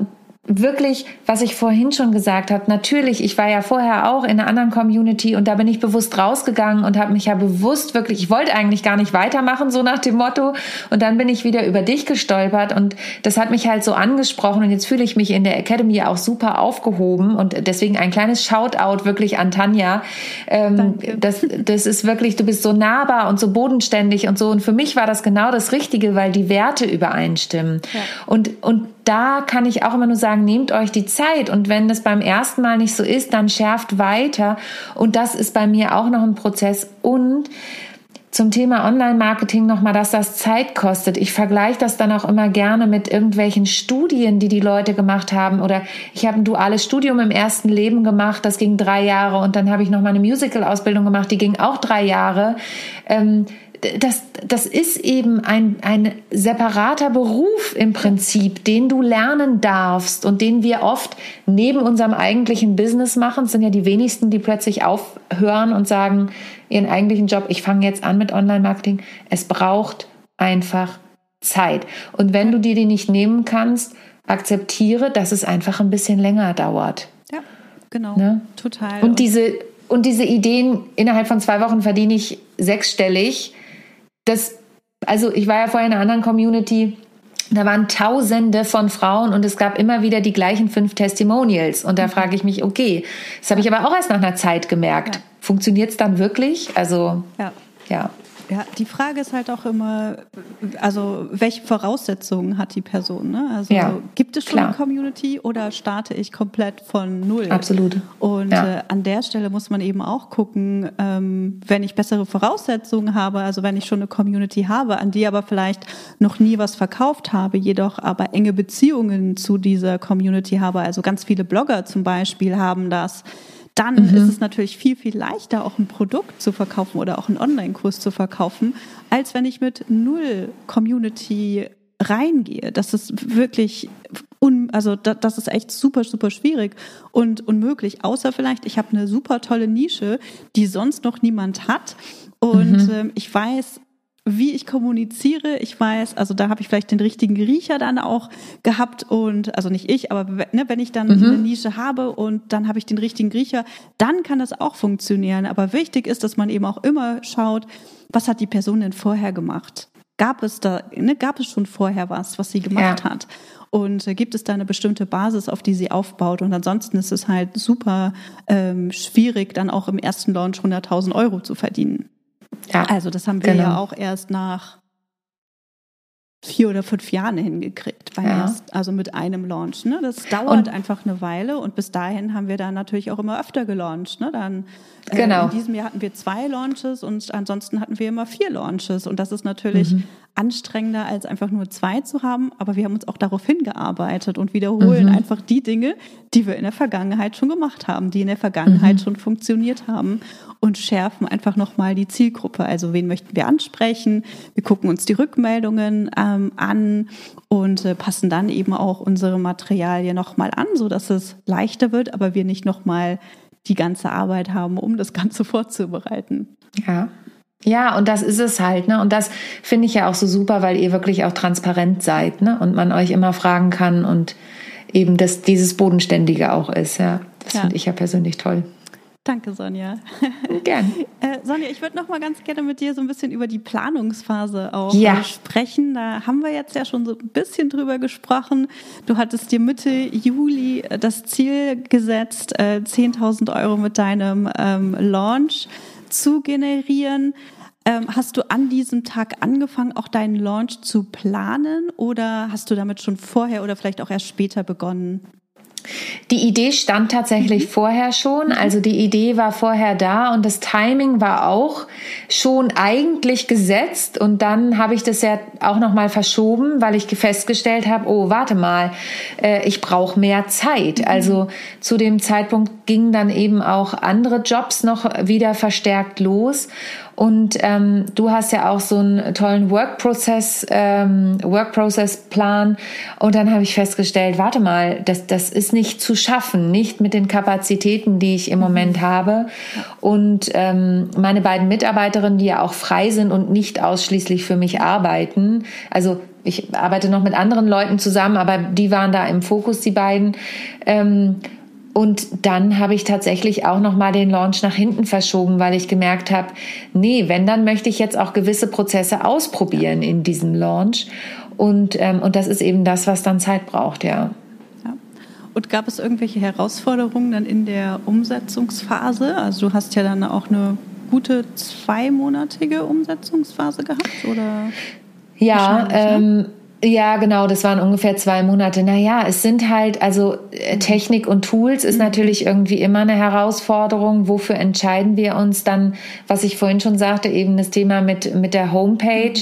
wirklich, was ich vorhin schon gesagt habe, natürlich, ich war ja vorher auch in einer anderen Community und da bin ich bewusst rausgegangen und habe mich ja bewusst wirklich, ich wollte eigentlich gar nicht weitermachen, so nach dem Motto. Und dann bin ich wieder über dich gestolpert und das hat mich halt so angesprochen und jetzt fühle ich mich in der Academy auch super aufgehoben und deswegen ein kleines Shoutout wirklich an Tanja. Ähm, das, das ist wirklich, du bist so nahbar und so bodenständig und so. Und für mich war das genau das Richtige, weil die Werte übereinstimmen. Ja. Und, und da kann ich auch immer nur sagen, nehmt euch die Zeit und wenn das beim ersten Mal nicht so ist, dann schärft weiter und das ist bei mir auch noch ein Prozess und zum Thema Online-Marketing nochmal, dass das Zeit kostet. Ich vergleiche das dann auch immer gerne mit irgendwelchen Studien, die die Leute gemacht haben. Oder ich habe ein duales Studium im ersten Leben gemacht, das ging drei Jahre. Und dann habe ich nochmal eine Musical-Ausbildung gemacht, die ging auch drei Jahre. Ähm, das, das ist eben ein, ein separater Beruf im Prinzip, den du lernen darfst und den wir oft neben unserem eigentlichen Business machen. Es sind ja die wenigsten, die plötzlich aufhören und sagen, ihren eigentlichen Job, ich fange jetzt an mit Online-Marketing. Es braucht einfach Zeit. Und wenn du dir die nicht nehmen kannst, akzeptiere, dass es einfach ein bisschen länger dauert. Ja, genau. Ne? Total. Und diese, und diese Ideen, innerhalb von zwei Wochen verdiene ich sechsstellig, das, also ich war ja vorher in einer anderen Community, da waren Tausende von Frauen und es gab immer wieder die gleichen fünf Testimonials. Und da mhm. frage ich mich, okay, das habe ich aber auch erst nach einer Zeit gemerkt. Ja. Funktioniert es dann wirklich? Also, ja. ja. Ja, die Frage ist halt auch immer, also welche Voraussetzungen hat die Person? Ne? Also ja, gibt es schon klar. eine Community oder starte ich komplett von null? Absolut. Und ja. äh, an der Stelle muss man eben auch gucken, ähm, wenn ich bessere Voraussetzungen habe, also wenn ich schon eine Community habe, an die aber vielleicht noch nie was verkauft habe, jedoch aber enge Beziehungen zu dieser Community habe, also ganz viele Blogger zum Beispiel haben das dann mhm. ist es natürlich viel, viel leichter, auch ein Produkt zu verkaufen oder auch einen Online-Kurs zu verkaufen, als wenn ich mit null Community reingehe. Das ist wirklich un, also da, das ist echt super, super schwierig und unmöglich. Außer vielleicht, ich habe eine super tolle Nische, die sonst noch niemand hat. Und mhm. ähm, ich weiß, wie ich kommuniziere. Ich weiß, also da habe ich vielleicht den richtigen Riecher dann auch gehabt und also nicht ich, aber ne, wenn ich dann mhm. eine Nische habe und dann habe ich den richtigen Riecher, dann kann das auch funktionieren. Aber wichtig ist, dass man eben auch immer schaut, was hat die Person denn vorher gemacht? Gab es da, ne, gab es schon vorher was, was sie gemacht ja. hat? Und äh, gibt es da eine bestimmte Basis, auf die sie aufbaut? Und ansonsten ist es halt super ähm, schwierig, dann auch im ersten Launch 100.000 Euro zu verdienen. Ja, also das haben wir genau. ja auch erst nach vier oder fünf Jahren hingekriegt, beim ja. erst, also mit einem Launch. Ne? Das dauert und einfach eine Weile und bis dahin haben wir dann natürlich auch immer öfter gelauncht. Ne? Dann äh, genau. in diesem Jahr hatten wir zwei Launches und ansonsten hatten wir immer vier Launches und das ist natürlich mhm. anstrengender als einfach nur zwei zu haben, aber wir haben uns auch darauf hingearbeitet und wiederholen mhm. einfach die Dinge, die wir in der Vergangenheit schon gemacht haben, die in der Vergangenheit mhm. schon funktioniert haben und schärfen einfach nochmal die Zielgruppe. Also wen möchten wir ansprechen? Wir gucken uns die Rückmeldungen ähm, an und äh, passen dann eben auch unsere Materialien nochmal an, so dass es leichter wird, aber wir nicht nochmal die ganze Arbeit haben, um das Ganze vorzubereiten. Ja. Ja, und das ist es halt, ne? Und das finde ich ja auch so super, weil ihr wirklich auch transparent seid, ne? Und man euch immer fragen kann und eben das, dieses Bodenständige auch ist, ja. Das ja. finde ich ja persönlich toll. Danke, Sonja. Gern. Äh, Sonja, ich würde noch mal ganz gerne mit dir so ein bisschen über die Planungsphase auch ja. sprechen. Da haben wir jetzt ja schon so ein bisschen drüber gesprochen. Du hattest dir Mitte Juli äh, das Ziel gesetzt, äh, 10.000 Euro mit deinem ähm, Launch zu generieren. Ähm, hast du an diesem Tag angefangen, auch deinen Launch zu planen oder hast du damit schon vorher oder vielleicht auch erst später begonnen? Die Idee stand tatsächlich mhm. vorher schon, also die Idee war vorher da und das Timing war auch schon eigentlich gesetzt und dann habe ich das ja auch noch mal verschoben, weil ich festgestellt habe, oh warte mal, äh, ich brauche mehr Zeit. Mhm. Also zu dem Zeitpunkt gingen dann eben auch andere Jobs noch wieder verstärkt los und ähm, du hast ja auch so einen tollen Work Process, ähm, Work Process Plan. Und dann habe ich festgestellt, warte mal, das, das ist nicht zu schaffen, nicht mit den Kapazitäten, die ich im Moment habe. Und ähm, meine beiden Mitarbeiterinnen, die ja auch frei sind und nicht ausschließlich für mich arbeiten, also ich arbeite noch mit anderen Leuten zusammen, aber die waren da im Fokus, die beiden. Ähm, und dann habe ich tatsächlich auch noch mal den Launch nach hinten verschoben, weil ich gemerkt habe, nee, wenn dann möchte ich jetzt auch gewisse Prozesse ausprobieren in diesem Launch. Und ähm, und das ist eben das, was dann Zeit braucht, ja. ja. Und gab es irgendwelche Herausforderungen dann in der Umsetzungsphase? Also du hast ja dann auch eine gute zweimonatige Umsetzungsphase gehabt, oder? Ja, ne? ähm, ja, genau, das waren ungefähr zwei Monate. Naja, es sind halt, also äh, Technik und Tools ist natürlich irgendwie immer eine Herausforderung. Wofür entscheiden wir uns dann, was ich vorhin schon sagte, eben das Thema mit, mit der Homepage.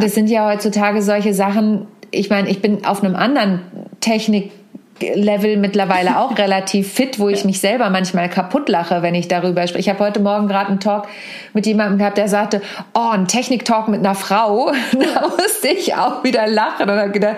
Das sind ja heutzutage solche Sachen. Ich meine, ich bin auf einem anderen Technik Level mittlerweile auch relativ fit, wo ich mich selber manchmal kaputt lache, wenn ich darüber spreche. Ich habe heute Morgen gerade einen Talk mit jemandem gehabt, der sagte, oh, ein Technik-Talk mit einer Frau. da musste ich auch wieder lachen und habe gedacht,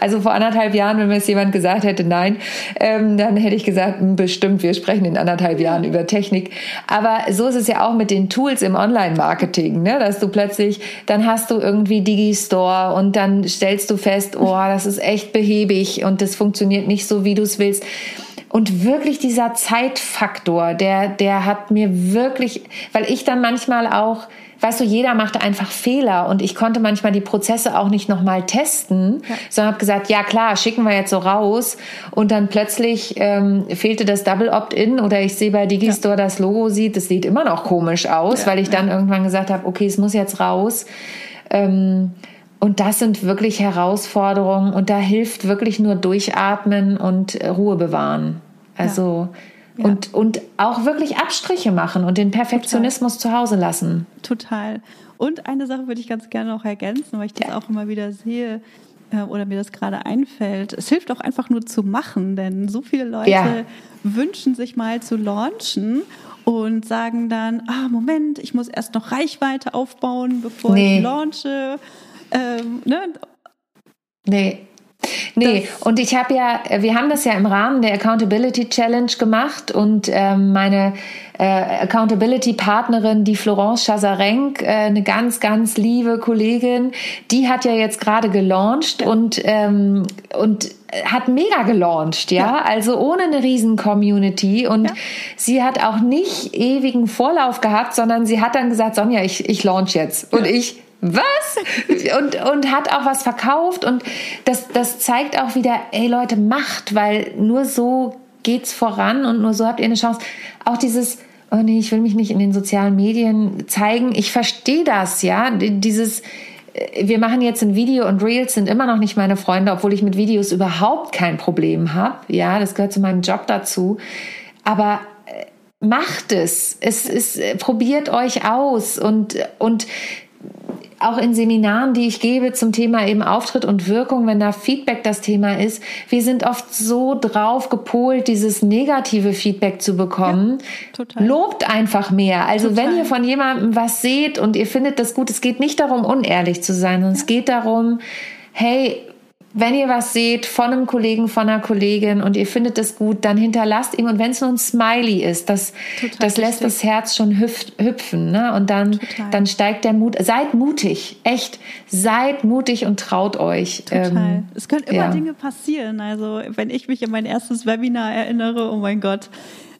also vor anderthalb Jahren, wenn mir jetzt jemand gesagt hätte, nein, ähm, dann hätte ich gesagt, hm, bestimmt, wir sprechen in anderthalb Jahren über Technik. Aber so ist es ja auch mit den Tools im Online-Marketing, ne? dass du plötzlich, dann hast du irgendwie Digistore und dann stellst du fest, oh, das ist echt behäbig und das funktioniert nicht so, wie du es willst. Und wirklich dieser Zeitfaktor, der, der hat mir wirklich, weil ich dann manchmal auch, weißt du, jeder macht einfach Fehler und ich konnte manchmal die Prozesse auch nicht nochmal testen, ja. sondern habe gesagt, ja klar, schicken wir jetzt so raus und dann plötzlich ähm, fehlte das Double Opt-in oder ich sehe bei Digistore ja. das Logo sieht, das sieht immer noch komisch aus, ja, weil ich dann irgendwann gesagt habe, okay, es muss jetzt raus. Ähm, und das sind wirklich Herausforderungen und da hilft wirklich nur durchatmen und äh, Ruhe bewahren. Also ja. Ja. und und auch wirklich Abstriche machen und den Perfektionismus Total. zu Hause lassen. Total. Und eine Sache würde ich ganz gerne noch ergänzen, weil ich das ja. auch immer wieder sehe äh, oder mir das gerade einfällt. Es hilft auch einfach nur zu machen, denn so viele Leute wünschen sich mal zu launchen und sagen dann, ah, Moment, ich muss erst noch Reichweite aufbauen, bevor nee. ich launche. Ähm, ne? Nee. Nee, das und ich habe ja, wir haben das ja im Rahmen der Accountability Challenge gemacht und ähm, meine äh, Accountability-Partnerin, die Florence Chazarenk, äh, eine ganz, ganz liebe Kollegin, die hat ja jetzt gerade gelauncht ja. und, ähm, und hat mega gelauncht, ja? ja, also ohne eine riesen Community und ja. sie hat auch nicht ewigen Vorlauf gehabt, sondern sie hat dann gesagt, Sonja, ich, ich launch jetzt und ich was? Und, und hat auch was verkauft und das, das zeigt auch wieder, ey Leute, macht, weil nur so geht's voran und nur so habt ihr eine Chance. Auch dieses, oh nee, ich will mich nicht in den sozialen Medien zeigen. Ich verstehe das, ja. Dieses, äh, wir machen jetzt ein Video und Reels sind immer noch nicht meine Freunde, obwohl ich mit Videos überhaupt kein Problem habe. Ja, das gehört zu meinem Job dazu. Aber äh, macht es. Es ist, äh, probiert euch aus und, und auch in Seminaren, die ich gebe zum Thema eben Auftritt und Wirkung, wenn da Feedback das Thema ist, wir sind oft so drauf gepolt, dieses negative Feedback zu bekommen. Ja, Lobt einfach mehr. Also total. wenn ihr von jemandem was seht und ihr findet das gut, es geht nicht darum, unehrlich zu sein, sondern ja. es geht darum, hey, wenn ihr was seht von einem Kollegen, von einer Kollegin und ihr findet es gut, dann hinterlasst ihm und wenn es nur ein Smiley ist, das, das lässt das Herz schon hüpfen. Ne? Und dann, dann steigt der Mut. Seid mutig, echt. Seid mutig und traut euch. Total. Ähm, es können immer ja. Dinge passieren. Also wenn ich mich an mein erstes Webinar erinnere, oh mein Gott,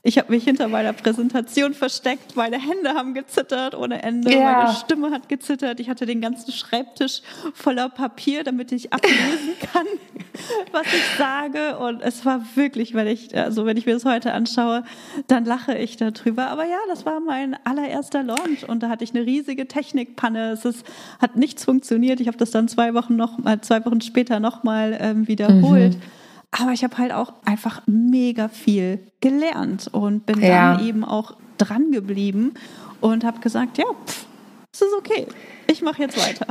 ich habe mich hinter meiner Präsentation versteckt, meine Hände haben gezittert ohne Ende, ja. meine Stimme hat gezittert. Ich hatte den ganzen Schreibtisch voller Papier, damit ich ablesen kann, was ich sage. Und es war wirklich, wenn ich, also wenn ich mir das heute anschaue, dann lache ich darüber. Aber ja, das war mein allererster Launch und da hatte ich eine riesige Technikpanne. Es ist, hat nichts funktioniert. Ich habe das dann zwei Wochen noch, äh, zwei Wochen später nochmal ähm, wiederholt. Mhm. Aber ich habe halt auch einfach mega viel gelernt und bin ja. dann eben auch dran geblieben und habe gesagt, ja, pff, es ist okay. Ich mache jetzt weiter.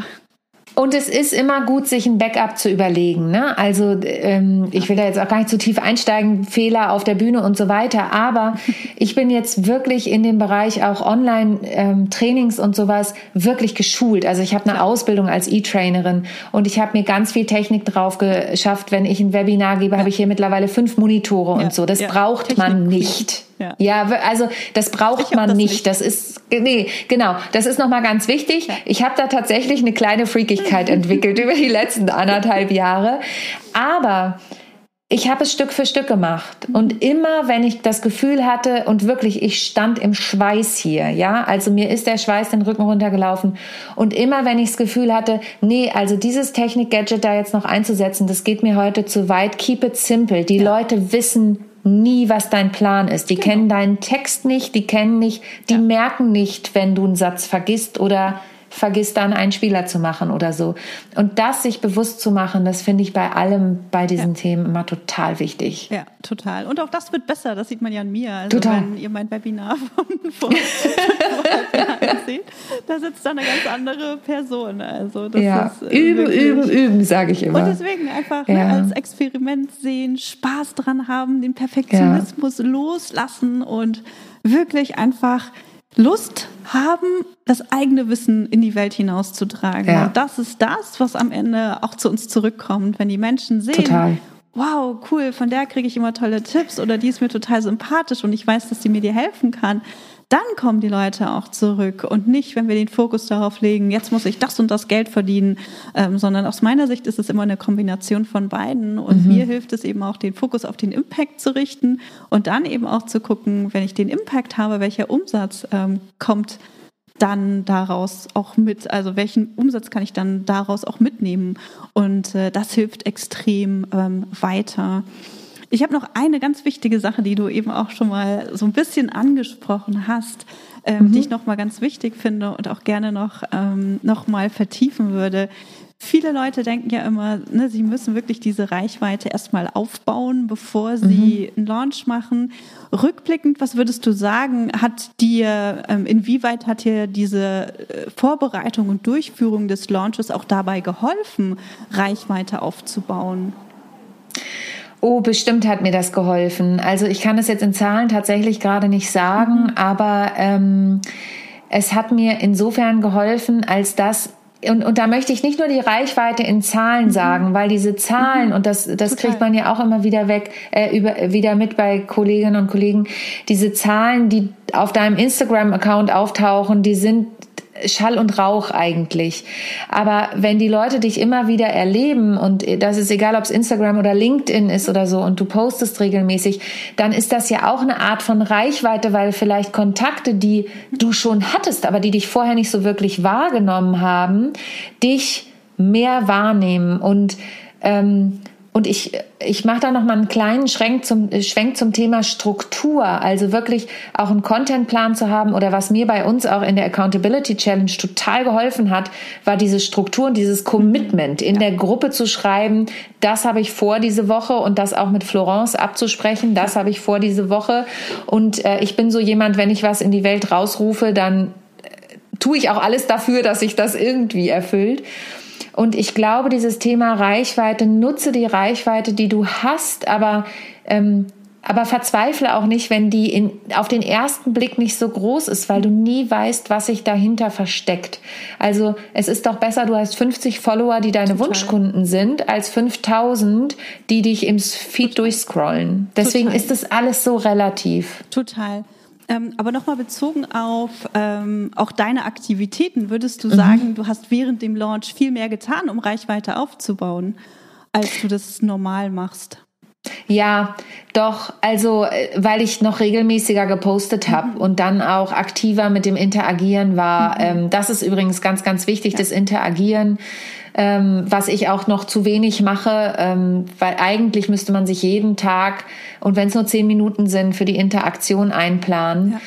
Und es ist immer gut, sich ein Backup zu überlegen. Ne? Also ähm, ich will da jetzt auch gar nicht zu tief einsteigen, Fehler auf der Bühne und so weiter. Aber ich bin jetzt wirklich in dem Bereich auch Online-Trainings ähm, und sowas wirklich geschult. Also ich habe eine Ausbildung als E-Trainerin und ich habe mir ganz viel Technik drauf geschafft. Wenn ich ein Webinar gebe, habe ich hier mittlerweile fünf Monitore ja. und so. Das ja. braucht Technik man nicht. Ja. ja, also das braucht man das nicht. nicht. Das ist nee, genau. Das ist noch mal ganz wichtig. Ja. Ich habe da tatsächlich eine kleine Freakigkeit entwickelt über die letzten anderthalb Jahre, aber ich habe es Stück für Stück gemacht und immer, wenn ich das Gefühl hatte und wirklich, ich stand im Schweiß hier, ja, also mir ist der Schweiß den Rücken runtergelaufen und immer, wenn ich das Gefühl hatte, nee, also dieses Technik-Gadget da jetzt noch einzusetzen, das geht mir heute zu weit, keep it simple. Die ja. Leute wissen nie, was dein Plan ist. Die genau. kennen deinen Text nicht, die kennen nicht, die ja. merken nicht, wenn du einen Satz vergisst oder vergisst dann einen Spieler zu machen oder so. Und das sich bewusst zu machen, das finde ich bei allem bei diesen ja. Themen immer total wichtig. Ja, total. Und auch das wird besser, das sieht man ja an mir. Also total. wenn ihr mein Webinar von vor seht, da sitzt da eine ganz andere Person. Also das ja. ist äh, üben, üben, üben, sage ich immer. Und deswegen einfach ne, ja. ne, als Experiment sehen, Spaß dran haben, den Perfektionismus ja. loslassen und wirklich einfach Lust haben, das eigene Wissen in die Welt hinauszutragen. Ja. Und das ist das, was am Ende auch zu uns zurückkommt, wenn die Menschen sehen, Total. wow, cool, von der kriege ich immer tolle Tipps oder die ist mir total sympathisch und ich weiß, dass sie mir dir helfen kann dann kommen die Leute auch zurück und nicht, wenn wir den Fokus darauf legen, jetzt muss ich das und das Geld verdienen, ähm, sondern aus meiner Sicht ist es immer eine Kombination von beiden und mhm. mir hilft es eben auch, den Fokus auf den Impact zu richten und dann eben auch zu gucken, wenn ich den Impact habe, welcher Umsatz ähm, kommt dann daraus auch mit, also welchen Umsatz kann ich dann daraus auch mitnehmen und äh, das hilft extrem ähm, weiter. Ich habe noch eine ganz wichtige Sache, die du eben auch schon mal so ein bisschen angesprochen hast, ähm, mhm. die ich noch mal ganz wichtig finde und auch gerne noch, ähm, noch mal vertiefen würde. Viele Leute denken ja immer, ne, sie müssen wirklich diese Reichweite erstmal aufbauen, bevor sie mhm. einen Launch machen. Rückblickend, was würdest du sagen, hat dir, ähm, inwieweit hat dir diese äh, Vorbereitung und Durchführung des Launches auch dabei geholfen, Reichweite aufzubauen? Oh, bestimmt hat mir das geholfen. Also ich kann es jetzt in Zahlen tatsächlich gerade nicht sagen, mhm. aber ähm, es hat mir insofern geholfen, als dass und, und da möchte ich nicht nur die Reichweite in Zahlen mhm. sagen, weil diese Zahlen, mhm. und das, das kriegt man ja auch immer wieder weg, äh, über, wieder mit bei Kolleginnen und Kollegen, diese Zahlen, die auf deinem Instagram-Account auftauchen, die sind Schall und Rauch eigentlich. Aber wenn die Leute dich immer wieder erleben und das ist egal, ob es Instagram oder LinkedIn ist oder so und du postest regelmäßig, dann ist das ja auch eine Art von Reichweite, weil vielleicht Kontakte, die du schon hattest, aber die dich vorher nicht so wirklich wahrgenommen haben, dich mehr wahrnehmen und ähm, und ich, ich mache da noch mal einen kleinen Schwenk zum, Schwenk zum Thema Struktur, also wirklich auch einen Contentplan zu haben oder was mir bei uns auch in der Accountability Challenge total geholfen hat, war diese Struktur und dieses Commitment in ja. der Gruppe zu schreiben, das habe ich vor diese Woche und das auch mit Florence abzusprechen, das habe ich vor diese Woche und äh, ich bin so jemand, wenn ich was in die Welt rausrufe, dann äh, tue ich auch alles dafür, dass sich das irgendwie erfüllt. Und ich glaube, dieses Thema Reichweite, nutze die Reichweite, die du hast, aber, ähm, aber verzweifle auch nicht, wenn die in, auf den ersten Blick nicht so groß ist, weil du nie weißt, was sich dahinter versteckt. Also es ist doch besser, du hast 50 Follower, die deine Total. Wunschkunden sind, als 5000, die dich im Feed Total. durchscrollen. Deswegen Total. ist das alles so relativ. Total. Ähm, aber nochmal bezogen auf ähm, auch deine Aktivitäten, würdest du mhm. sagen, du hast während dem Launch viel mehr getan, um Reichweite aufzubauen, als du das normal machst? Ja, doch, also äh, weil ich noch regelmäßiger gepostet habe mhm. und dann auch aktiver mit dem Interagieren war. Mhm. Ähm, das ist übrigens ganz, ganz wichtig, ja. das Interagieren ähm, was ich auch noch zu wenig mache, ähm, weil eigentlich müsste man sich jeden Tag und wenn es nur zehn Minuten sind, für die Interaktion einplanen. Ja.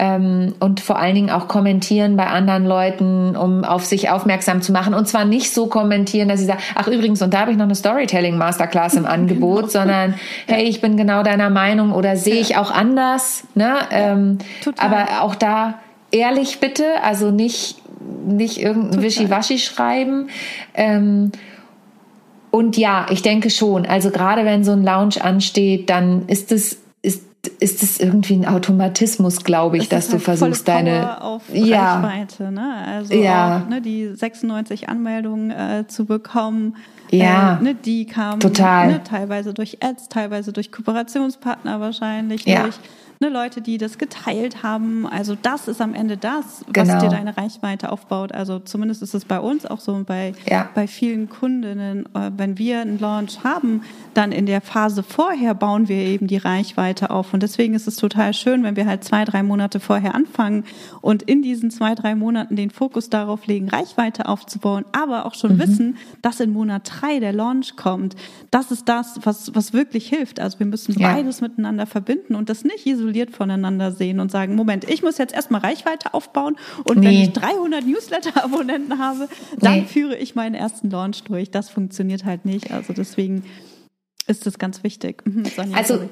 Ähm, und vor allen Dingen auch kommentieren bei anderen Leuten, um auf sich aufmerksam zu machen. Und zwar nicht so kommentieren, dass sie sagen, ach übrigens, und da habe ich noch eine Storytelling Masterclass im Angebot, genau. sondern hey, ich bin genau deiner Meinung oder sehe ich auch anders. Ne? Ähm, aber auch da ehrlich bitte, also nicht nicht irgendein Wischiwaschi schreiben. Ähm, und ja, ich denke schon. Also gerade wenn so ein Lounge ansteht, dann ist es ist ist es irgendwie ein Automatismus, glaube ich, dass halt du versuchst deine auf ja Reichweite, ne? Also ja. Auch, ne, die 96 Anmeldungen äh, zu bekommen. Ja, äh, ne, die kamen total. Ne, teilweise durch Ads, teilweise durch Kooperationspartner wahrscheinlich, ja. durch ne, Leute, die das geteilt haben. Also das ist am Ende das, was genau. dir deine Reichweite aufbaut. Also zumindest ist es bei uns auch so bei, ja. bei vielen Kundinnen, äh, wenn wir einen Launch haben, dann in der Phase vorher bauen wir eben die Reichweite auf. Und deswegen ist es total schön, wenn wir halt zwei, drei Monate vorher anfangen und in diesen zwei, drei Monaten den Fokus darauf legen, Reichweite aufzubauen, aber auch schon mhm. wissen, dass in Monat drei der Launch kommt. Das ist das, was, was wirklich hilft. Also wir müssen ja. beides miteinander verbinden und das nicht isoliert voneinander sehen und sagen, Moment, ich muss jetzt erstmal Reichweite aufbauen und nee. wenn ich 300 Newsletter-Abonnenten habe, dann nee. führe ich meinen ersten Launch durch. Das funktioniert halt nicht. Also deswegen ist das ganz wichtig. Mhm, also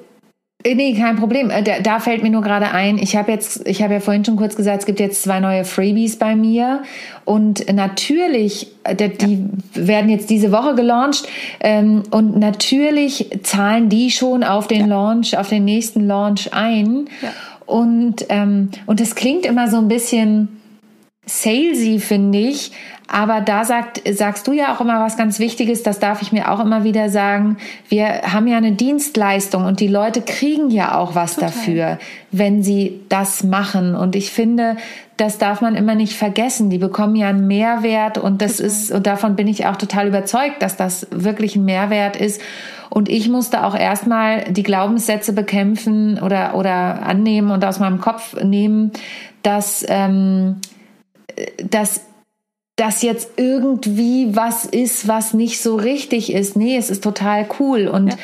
Nee, kein Problem. Äh, da, da fällt mir nur gerade ein, ich habe jetzt, ich habe ja vorhin schon kurz gesagt, es gibt jetzt zwei neue Freebies bei mir und natürlich, äh, die ja. werden jetzt diese Woche gelauncht ähm, und natürlich zahlen die schon auf den ja. Launch, auf den nächsten Launch ein ja. und ähm, und das klingt immer so ein bisschen salesy, finde ich. Aber da sagt, sagst du ja auch immer was ganz Wichtiges, das darf ich mir auch immer wieder sagen. Wir haben ja eine Dienstleistung und die Leute kriegen ja auch was Total. dafür, wenn sie das machen. Und ich finde, das darf man immer nicht vergessen. Die bekommen ja einen Mehrwert und das Total. ist, und davon bin ich auch total überzeugt, dass das wirklich ein Mehrwert ist. Und ich musste auch erstmal die Glaubenssätze bekämpfen oder, oder annehmen und aus meinem Kopf nehmen, dass, ähm, dass das jetzt irgendwie was ist, was nicht so richtig ist. Nee, es ist total cool. Und ja.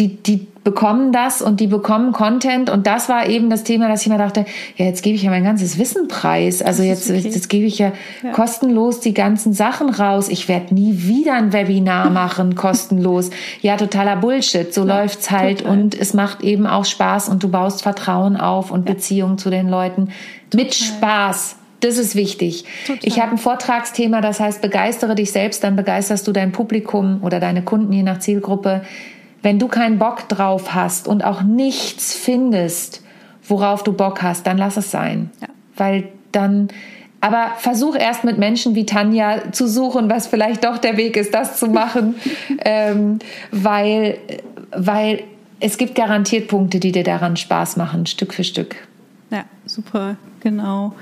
die, die bekommen das und die bekommen Content. Und das war eben das Thema, dass ich mir dachte, ja, jetzt gebe ich ja mein ganzes Wissen preis. Also jetzt, okay. jetzt gebe ich ja, ja, kostenlos die ganzen Sachen raus. Ich werde nie wieder ein Webinar machen, kostenlos. Ja, totaler Bullshit. So ja, läuft's halt. Total. Und es macht eben auch Spaß und du baust Vertrauen auf und Beziehungen zu den Leuten total. mit Spaß. Das ist wichtig. Total. Ich habe ein Vortragsthema, das heißt, begeistere dich selbst, dann begeisterst du dein Publikum oder deine Kunden je nach Zielgruppe. Wenn du keinen Bock drauf hast und auch nichts findest, worauf du Bock hast, dann lass es sein. Ja. Weil dann Aber versuch erst mit Menschen wie Tanja zu suchen, was vielleicht doch der Weg ist, das zu machen, ähm, weil, weil es gibt garantiert Punkte, die dir daran Spaß machen, Stück für Stück. Ja, super, genau.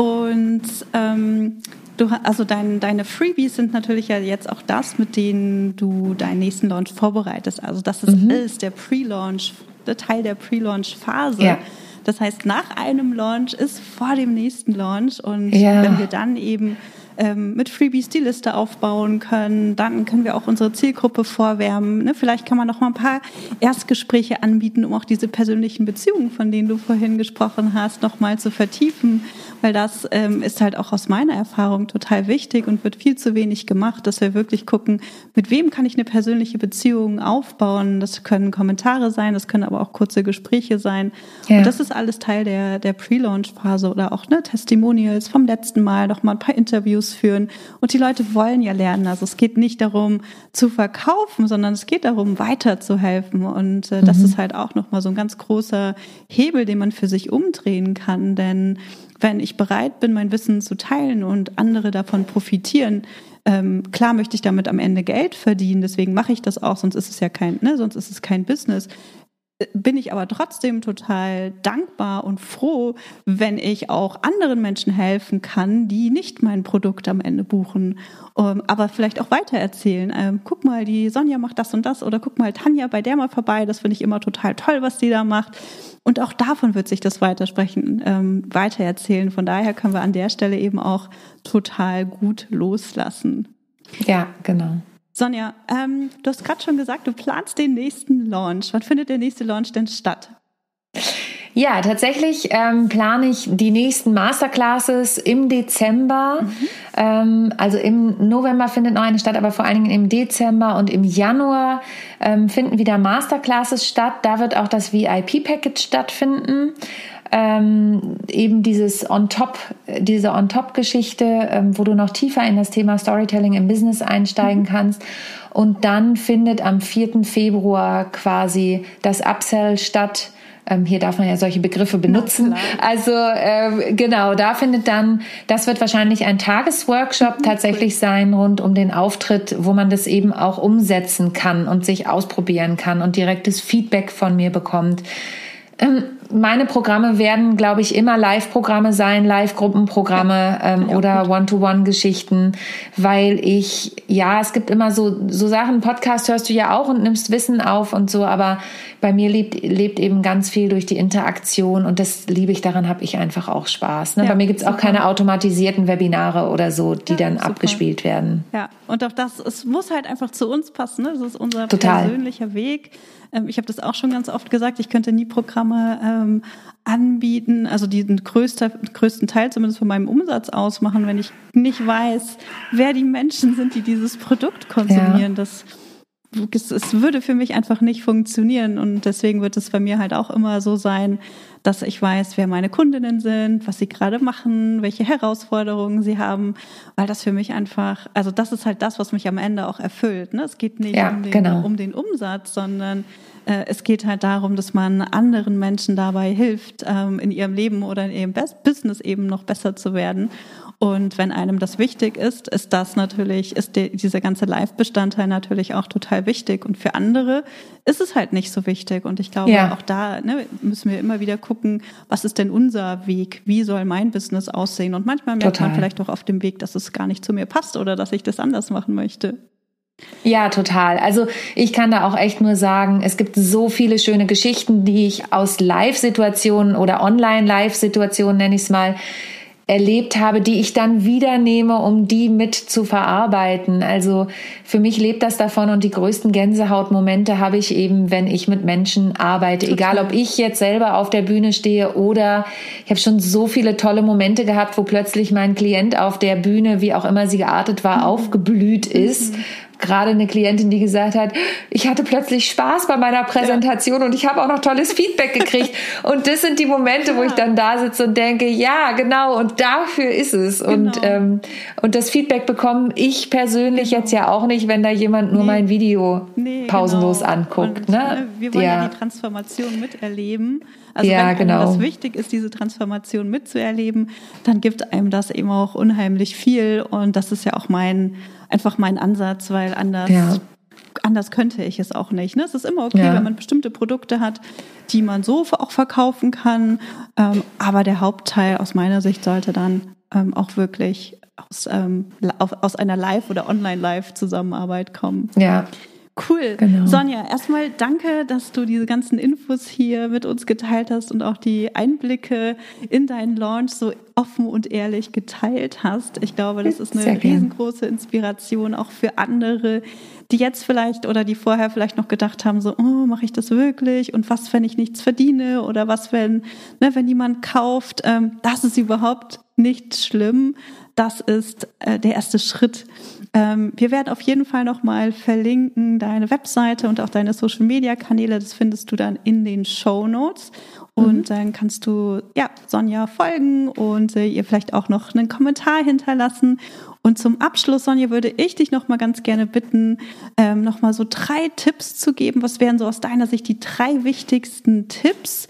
Und ähm, du, also dein, deine Freebies sind natürlich ja jetzt auch das, mit denen du deinen nächsten Launch vorbereitest. Also das ist, mhm. ist der Pre-Launch, der Teil der Pre-Launch-Phase. Ja. Das heißt, nach einem Launch ist vor dem nächsten Launch und ja. wenn wir dann eben ähm, mit Freebies die Liste aufbauen können. Dann können wir auch unsere Zielgruppe vorwärmen. Ne? Vielleicht kann man noch mal ein paar Erstgespräche anbieten, um auch diese persönlichen Beziehungen, von denen du vorhin gesprochen hast, noch mal zu vertiefen. Weil das ähm, ist halt auch aus meiner Erfahrung total wichtig und wird viel zu wenig gemacht, dass wir wirklich gucken, mit wem kann ich eine persönliche Beziehung aufbauen. Das können Kommentare sein, das können aber auch kurze Gespräche sein. Ja. Und das ist alles Teil der, der Pre-Launch-Phase oder auch ne, Testimonials vom letzten Mal, noch mal ein paar Interviews führen. Und die Leute wollen ja lernen. Also es geht nicht darum zu verkaufen, sondern es geht darum, weiterzuhelfen. Und äh, das mhm. ist halt auch nochmal so ein ganz großer Hebel, den man für sich umdrehen kann. Denn wenn ich bereit bin, mein Wissen zu teilen und andere davon profitieren, ähm, klar möchte ich damit am Ende Geld verdienen, deswegen mache ich das auch, sonst ist es ja kein, ne, sonst ist es kein Business bin ich aber trotzdem total dankbar und froh, wenn ich auch anderen Menschen helfen kann, die nicht mein Produkt am Ende buchen, ähm, aber vielleicht auch weitererzählen. Ähm, guck mal, die Sonja macht das und das oder guck mal, Tanja bei der mal vorbei. Das finde ich immer total toll, was die da macht. Und auch davon wird sich das Weitersprechen ähm, weitererzählen. Von daher können wir an der Stelle eben auch total gut loslassen. Ja, genau. Sonja, ähm, du hast gerade schon gesagt, du planst den nächsten Launch. Wann findet der nächste Launch denn statt? Ja, tatsächlich ähm, plane ich die nächsten Masterclasses im Dezember. Mhm. Ähm, also im November findet noch eine statt, aber vor allen Dingen im Dezember und im Januar ähm, finden wieder Masterclasses statt. Da wird auch das VIP-Package stattfinden ähm, eben dieses On-Top, diese On-Top-Geschichte, ähm, wo du noch tiefer in das Thema Storytelling im Business einsteigen mhm. kannst. Und dann findet am 4. Februar quasi das Upsell statt. Ähm, hier darf man ja solche Begriffe benutzen. Also äh, genau, da findet dann, das wird wahrscheinlich ein Tagesworkshop mhm, tatsächlich sein rund um den Auftritt, wo man das eben auch umsetzen kann und sich ausprobieren kann und direktes Feedback von mir bekommt. Ähm, meine Programme werden, glaube ich, immer Live-Programme sein, Live-Gruppenprogramme ja, ähm, oder One-to-One-Geschichten, weil ich, ja, es gibt immer so, so Sachen, Podcast hörst du ja auch und nimmst Wissen auf und so, aber bei mir lebt, lebt eben ganz viel durch die Interaktion und das liebe ich, daran habe ich einfach auch Spaß. Ne? Ja, bei mir gibt es auch keine automatisierten Webinare oder so, die ja, dann super. abgespielt werden. Ja, und auch das, es muss halt einfach zu uns passen. Ne? Das ist unser Total. persönlicher Weg. Ähm, ich habe das auch schon ganz oft gesagt, ich könnte nie Programme ähm, anbieten, also den größter, größten Teil zumindest von meinem Umsatz ausmachen, wenn ich nicht weiß, wer die Menschen sind, die dieses Produkt konsumieren. Ja. Das es würde für mich einfach nicht funktionieren und deswegen wird es bei mir halt auch immer so sein, dass ich weiß, wer meine Kundinnen sind, was sie gerade machen, welche Herausforderungen sie haben, weil das für mich einfach, also das ist halt das, was mich am Ende auch erfüllt. Ne? Es geht nicht ja, um, den, genau. um den Umsatz, sondern es geht halt darum, dass man anderen Menschen dabei hilft, ähm, in ihrem Leben oder in ihrem Business eben noch besser zu werden. Und wenn einem das wichtig ist, ist das natürlich, ist der, dieser ganze Live-Bestandteil natürlich auch total wichtig. Und für andere ist es halt nicht so wichtig. Und ich glaube, ja. auch da ne, müssen wir immer wieder gucken, was ist denn unser Weg? Wie soll mein Business aussehen? Und manchmal merkt total. man vielleicht auch auf dem Weg, dass es gar nicht zu mir passt oder dass ich das anders machen möchte. Ja, total. Also ich kann da auch echt nur sagen, es gibt so viele schöne Geschichten, die ich aus Live-Situationen oder Online-Live-Situationen, nenne ich es mal, erlebt habe, die ich dann wieder nehme, um die mit zu verarbeiten. Also für mich lebt das davon und die größten Gänsehautmomente habe ich eben, wenn ich mit Menschen arbeite. Total. Egal, ob ich jetzt selber auf der Bühne stehe oder ich habe schon so viele tolle Momente gehabt, wo plötzlich mein Klient auf der Bühne, wie auch immer sie geartet war, mhm. aufgeblüht ist. Mhm gerade eine Klientin, die gesagt hat, ich hatte plötzlich Spaß bei meiner Präsentation ja. und ich habe auch noch tolles Feedback gekriegt. und das sind die Momente, ja. wo ich dann da sitze und denke, ja, genau, und dafür ist es. Genau. Und, ähm, und das Feedback bekomme ich persönlich genau. jetzt ja auch nicht, wenn da jemand nur nee. mein Video nee, pausenlos genau. anguckt. Und, ne? ne wir wollen ja. ja die Transformation miterleben. Also ja, wenn genau. das wichtig ist, diese Transformation mitzuerleben, dann gibt einem das eben auch unheimlich viel. Und das ist ja auch mein einfach mein Ansatz, weil anders, ja. anders könnte ich es auch nicht. Ne? Es ist immer okay, ja. wenn man bestimmte Produkte hat, die man so auch verkaufen kann. Ähm, aber der Hauptteil aus meiner Sicht sollte dann ähm, auch wirklich aus, ähm, aus einer Live- oder Online-Live-Zusammenarbeit kommen. Ja. Cool. Genau. Sonja, erstmal danke, dass du diese ganzen Infos hier mit uns geteilt hast und auch die Einblicke in deinen Launch so offen und ehrlich geteilt hast. Ich glaube, das ist eine Sehr riesengroße Inspiration auch für andere, die jetzt vielleicht oder die vorher vielleicht noch gedacht haben, so, oh, mache ich das wirklich? Und was, wenn ich nichts verdiene? Oder was, wenn, ne, wenn jemand kauft? Ähm, das ist überhaupt nicht schlimm. Das ist äh, der erste Schritt ähm, wir werden auf jeden Fall nochmal verlinken deine Webseite und auch deine Social Media Kanäle. Das findest du dann in den Show Notes. Und mhm. dann kannst du ja Sonja folgen und äh, ihr vielleicht auch noch einen Kommentar hinterlassen. Und zum Abschluss, Sonja, würde ich dich noch mal ganz gerne bitten, ähm, noch mal so drei Tipps zu geben. Was wären so aus deiner Sicht die drei wichtigsten Tipps,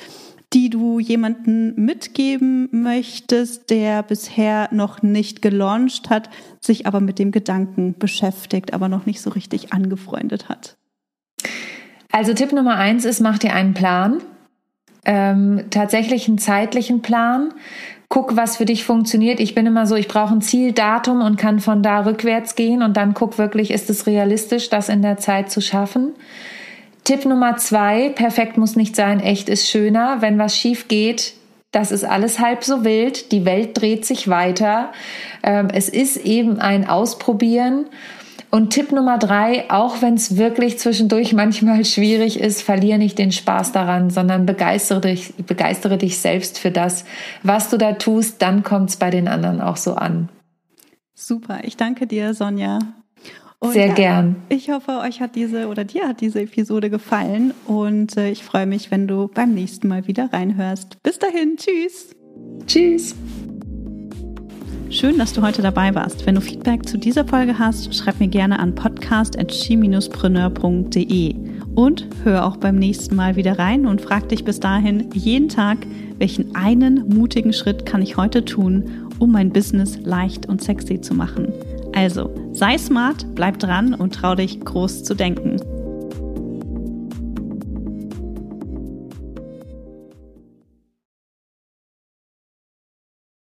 die du jemanden mitgeben möchtest, der bisher noch nicht gelauncht hat, sich aber mit dem Gedanken beschäftigt, aber noch nicht so richtig angefreundet hat? Also Tipp Nummer eins ist, mach dir einen Plan. Ähm, tatsächlich einen zeitlichen Plan. Guck, was für dich funktioniert. Ich bin immer so, ich brauche ein Zieldatum und kann von da rückwärts gehen und dann guck wirklich, ist es realistisch, das in der Zeit zu schaffen. Tipp Nummer zwei, perfekt muss nicht sein, echt ist schöner. Wenn was schief geht, das ist alles halb so wild. Die Welt dreht sich weiter. Ähm, es ist eben ein Ausprobieren. Und Tipp Nummer drei, auch wenn es wirklich zwischendurch manchmal schwierig ist, verliere nicht den Spaß daran, sondern begeistere dich, begeistere dich selbst für das, was du da tust, dann kommt es bei den anderen auch so an. Super, ich danke dir, Sonja. Und Sehr ja, gern. Ich hoffe, euch hat diese oder dir hat diese Episode gefallen und äh, ich freue mich, wenn du beim nächsten Mal wieder reinhörst. Bis dahin, tschüss. Tschüss. Schön, dass du heute dabei warst. Wenn du Feedback zu dieser Folge hast, schreib mir gerne an podcast.chi-preneur.de und hör auch beim nächsten Mal wieder rein und frag dich bis dahin jeden Tag, welchen einen mutigen Schritt kann ich heute tun, um mein Business leicht und sexy zu machen. Also, sei smart, bleib dran und trau dich groß zu denken.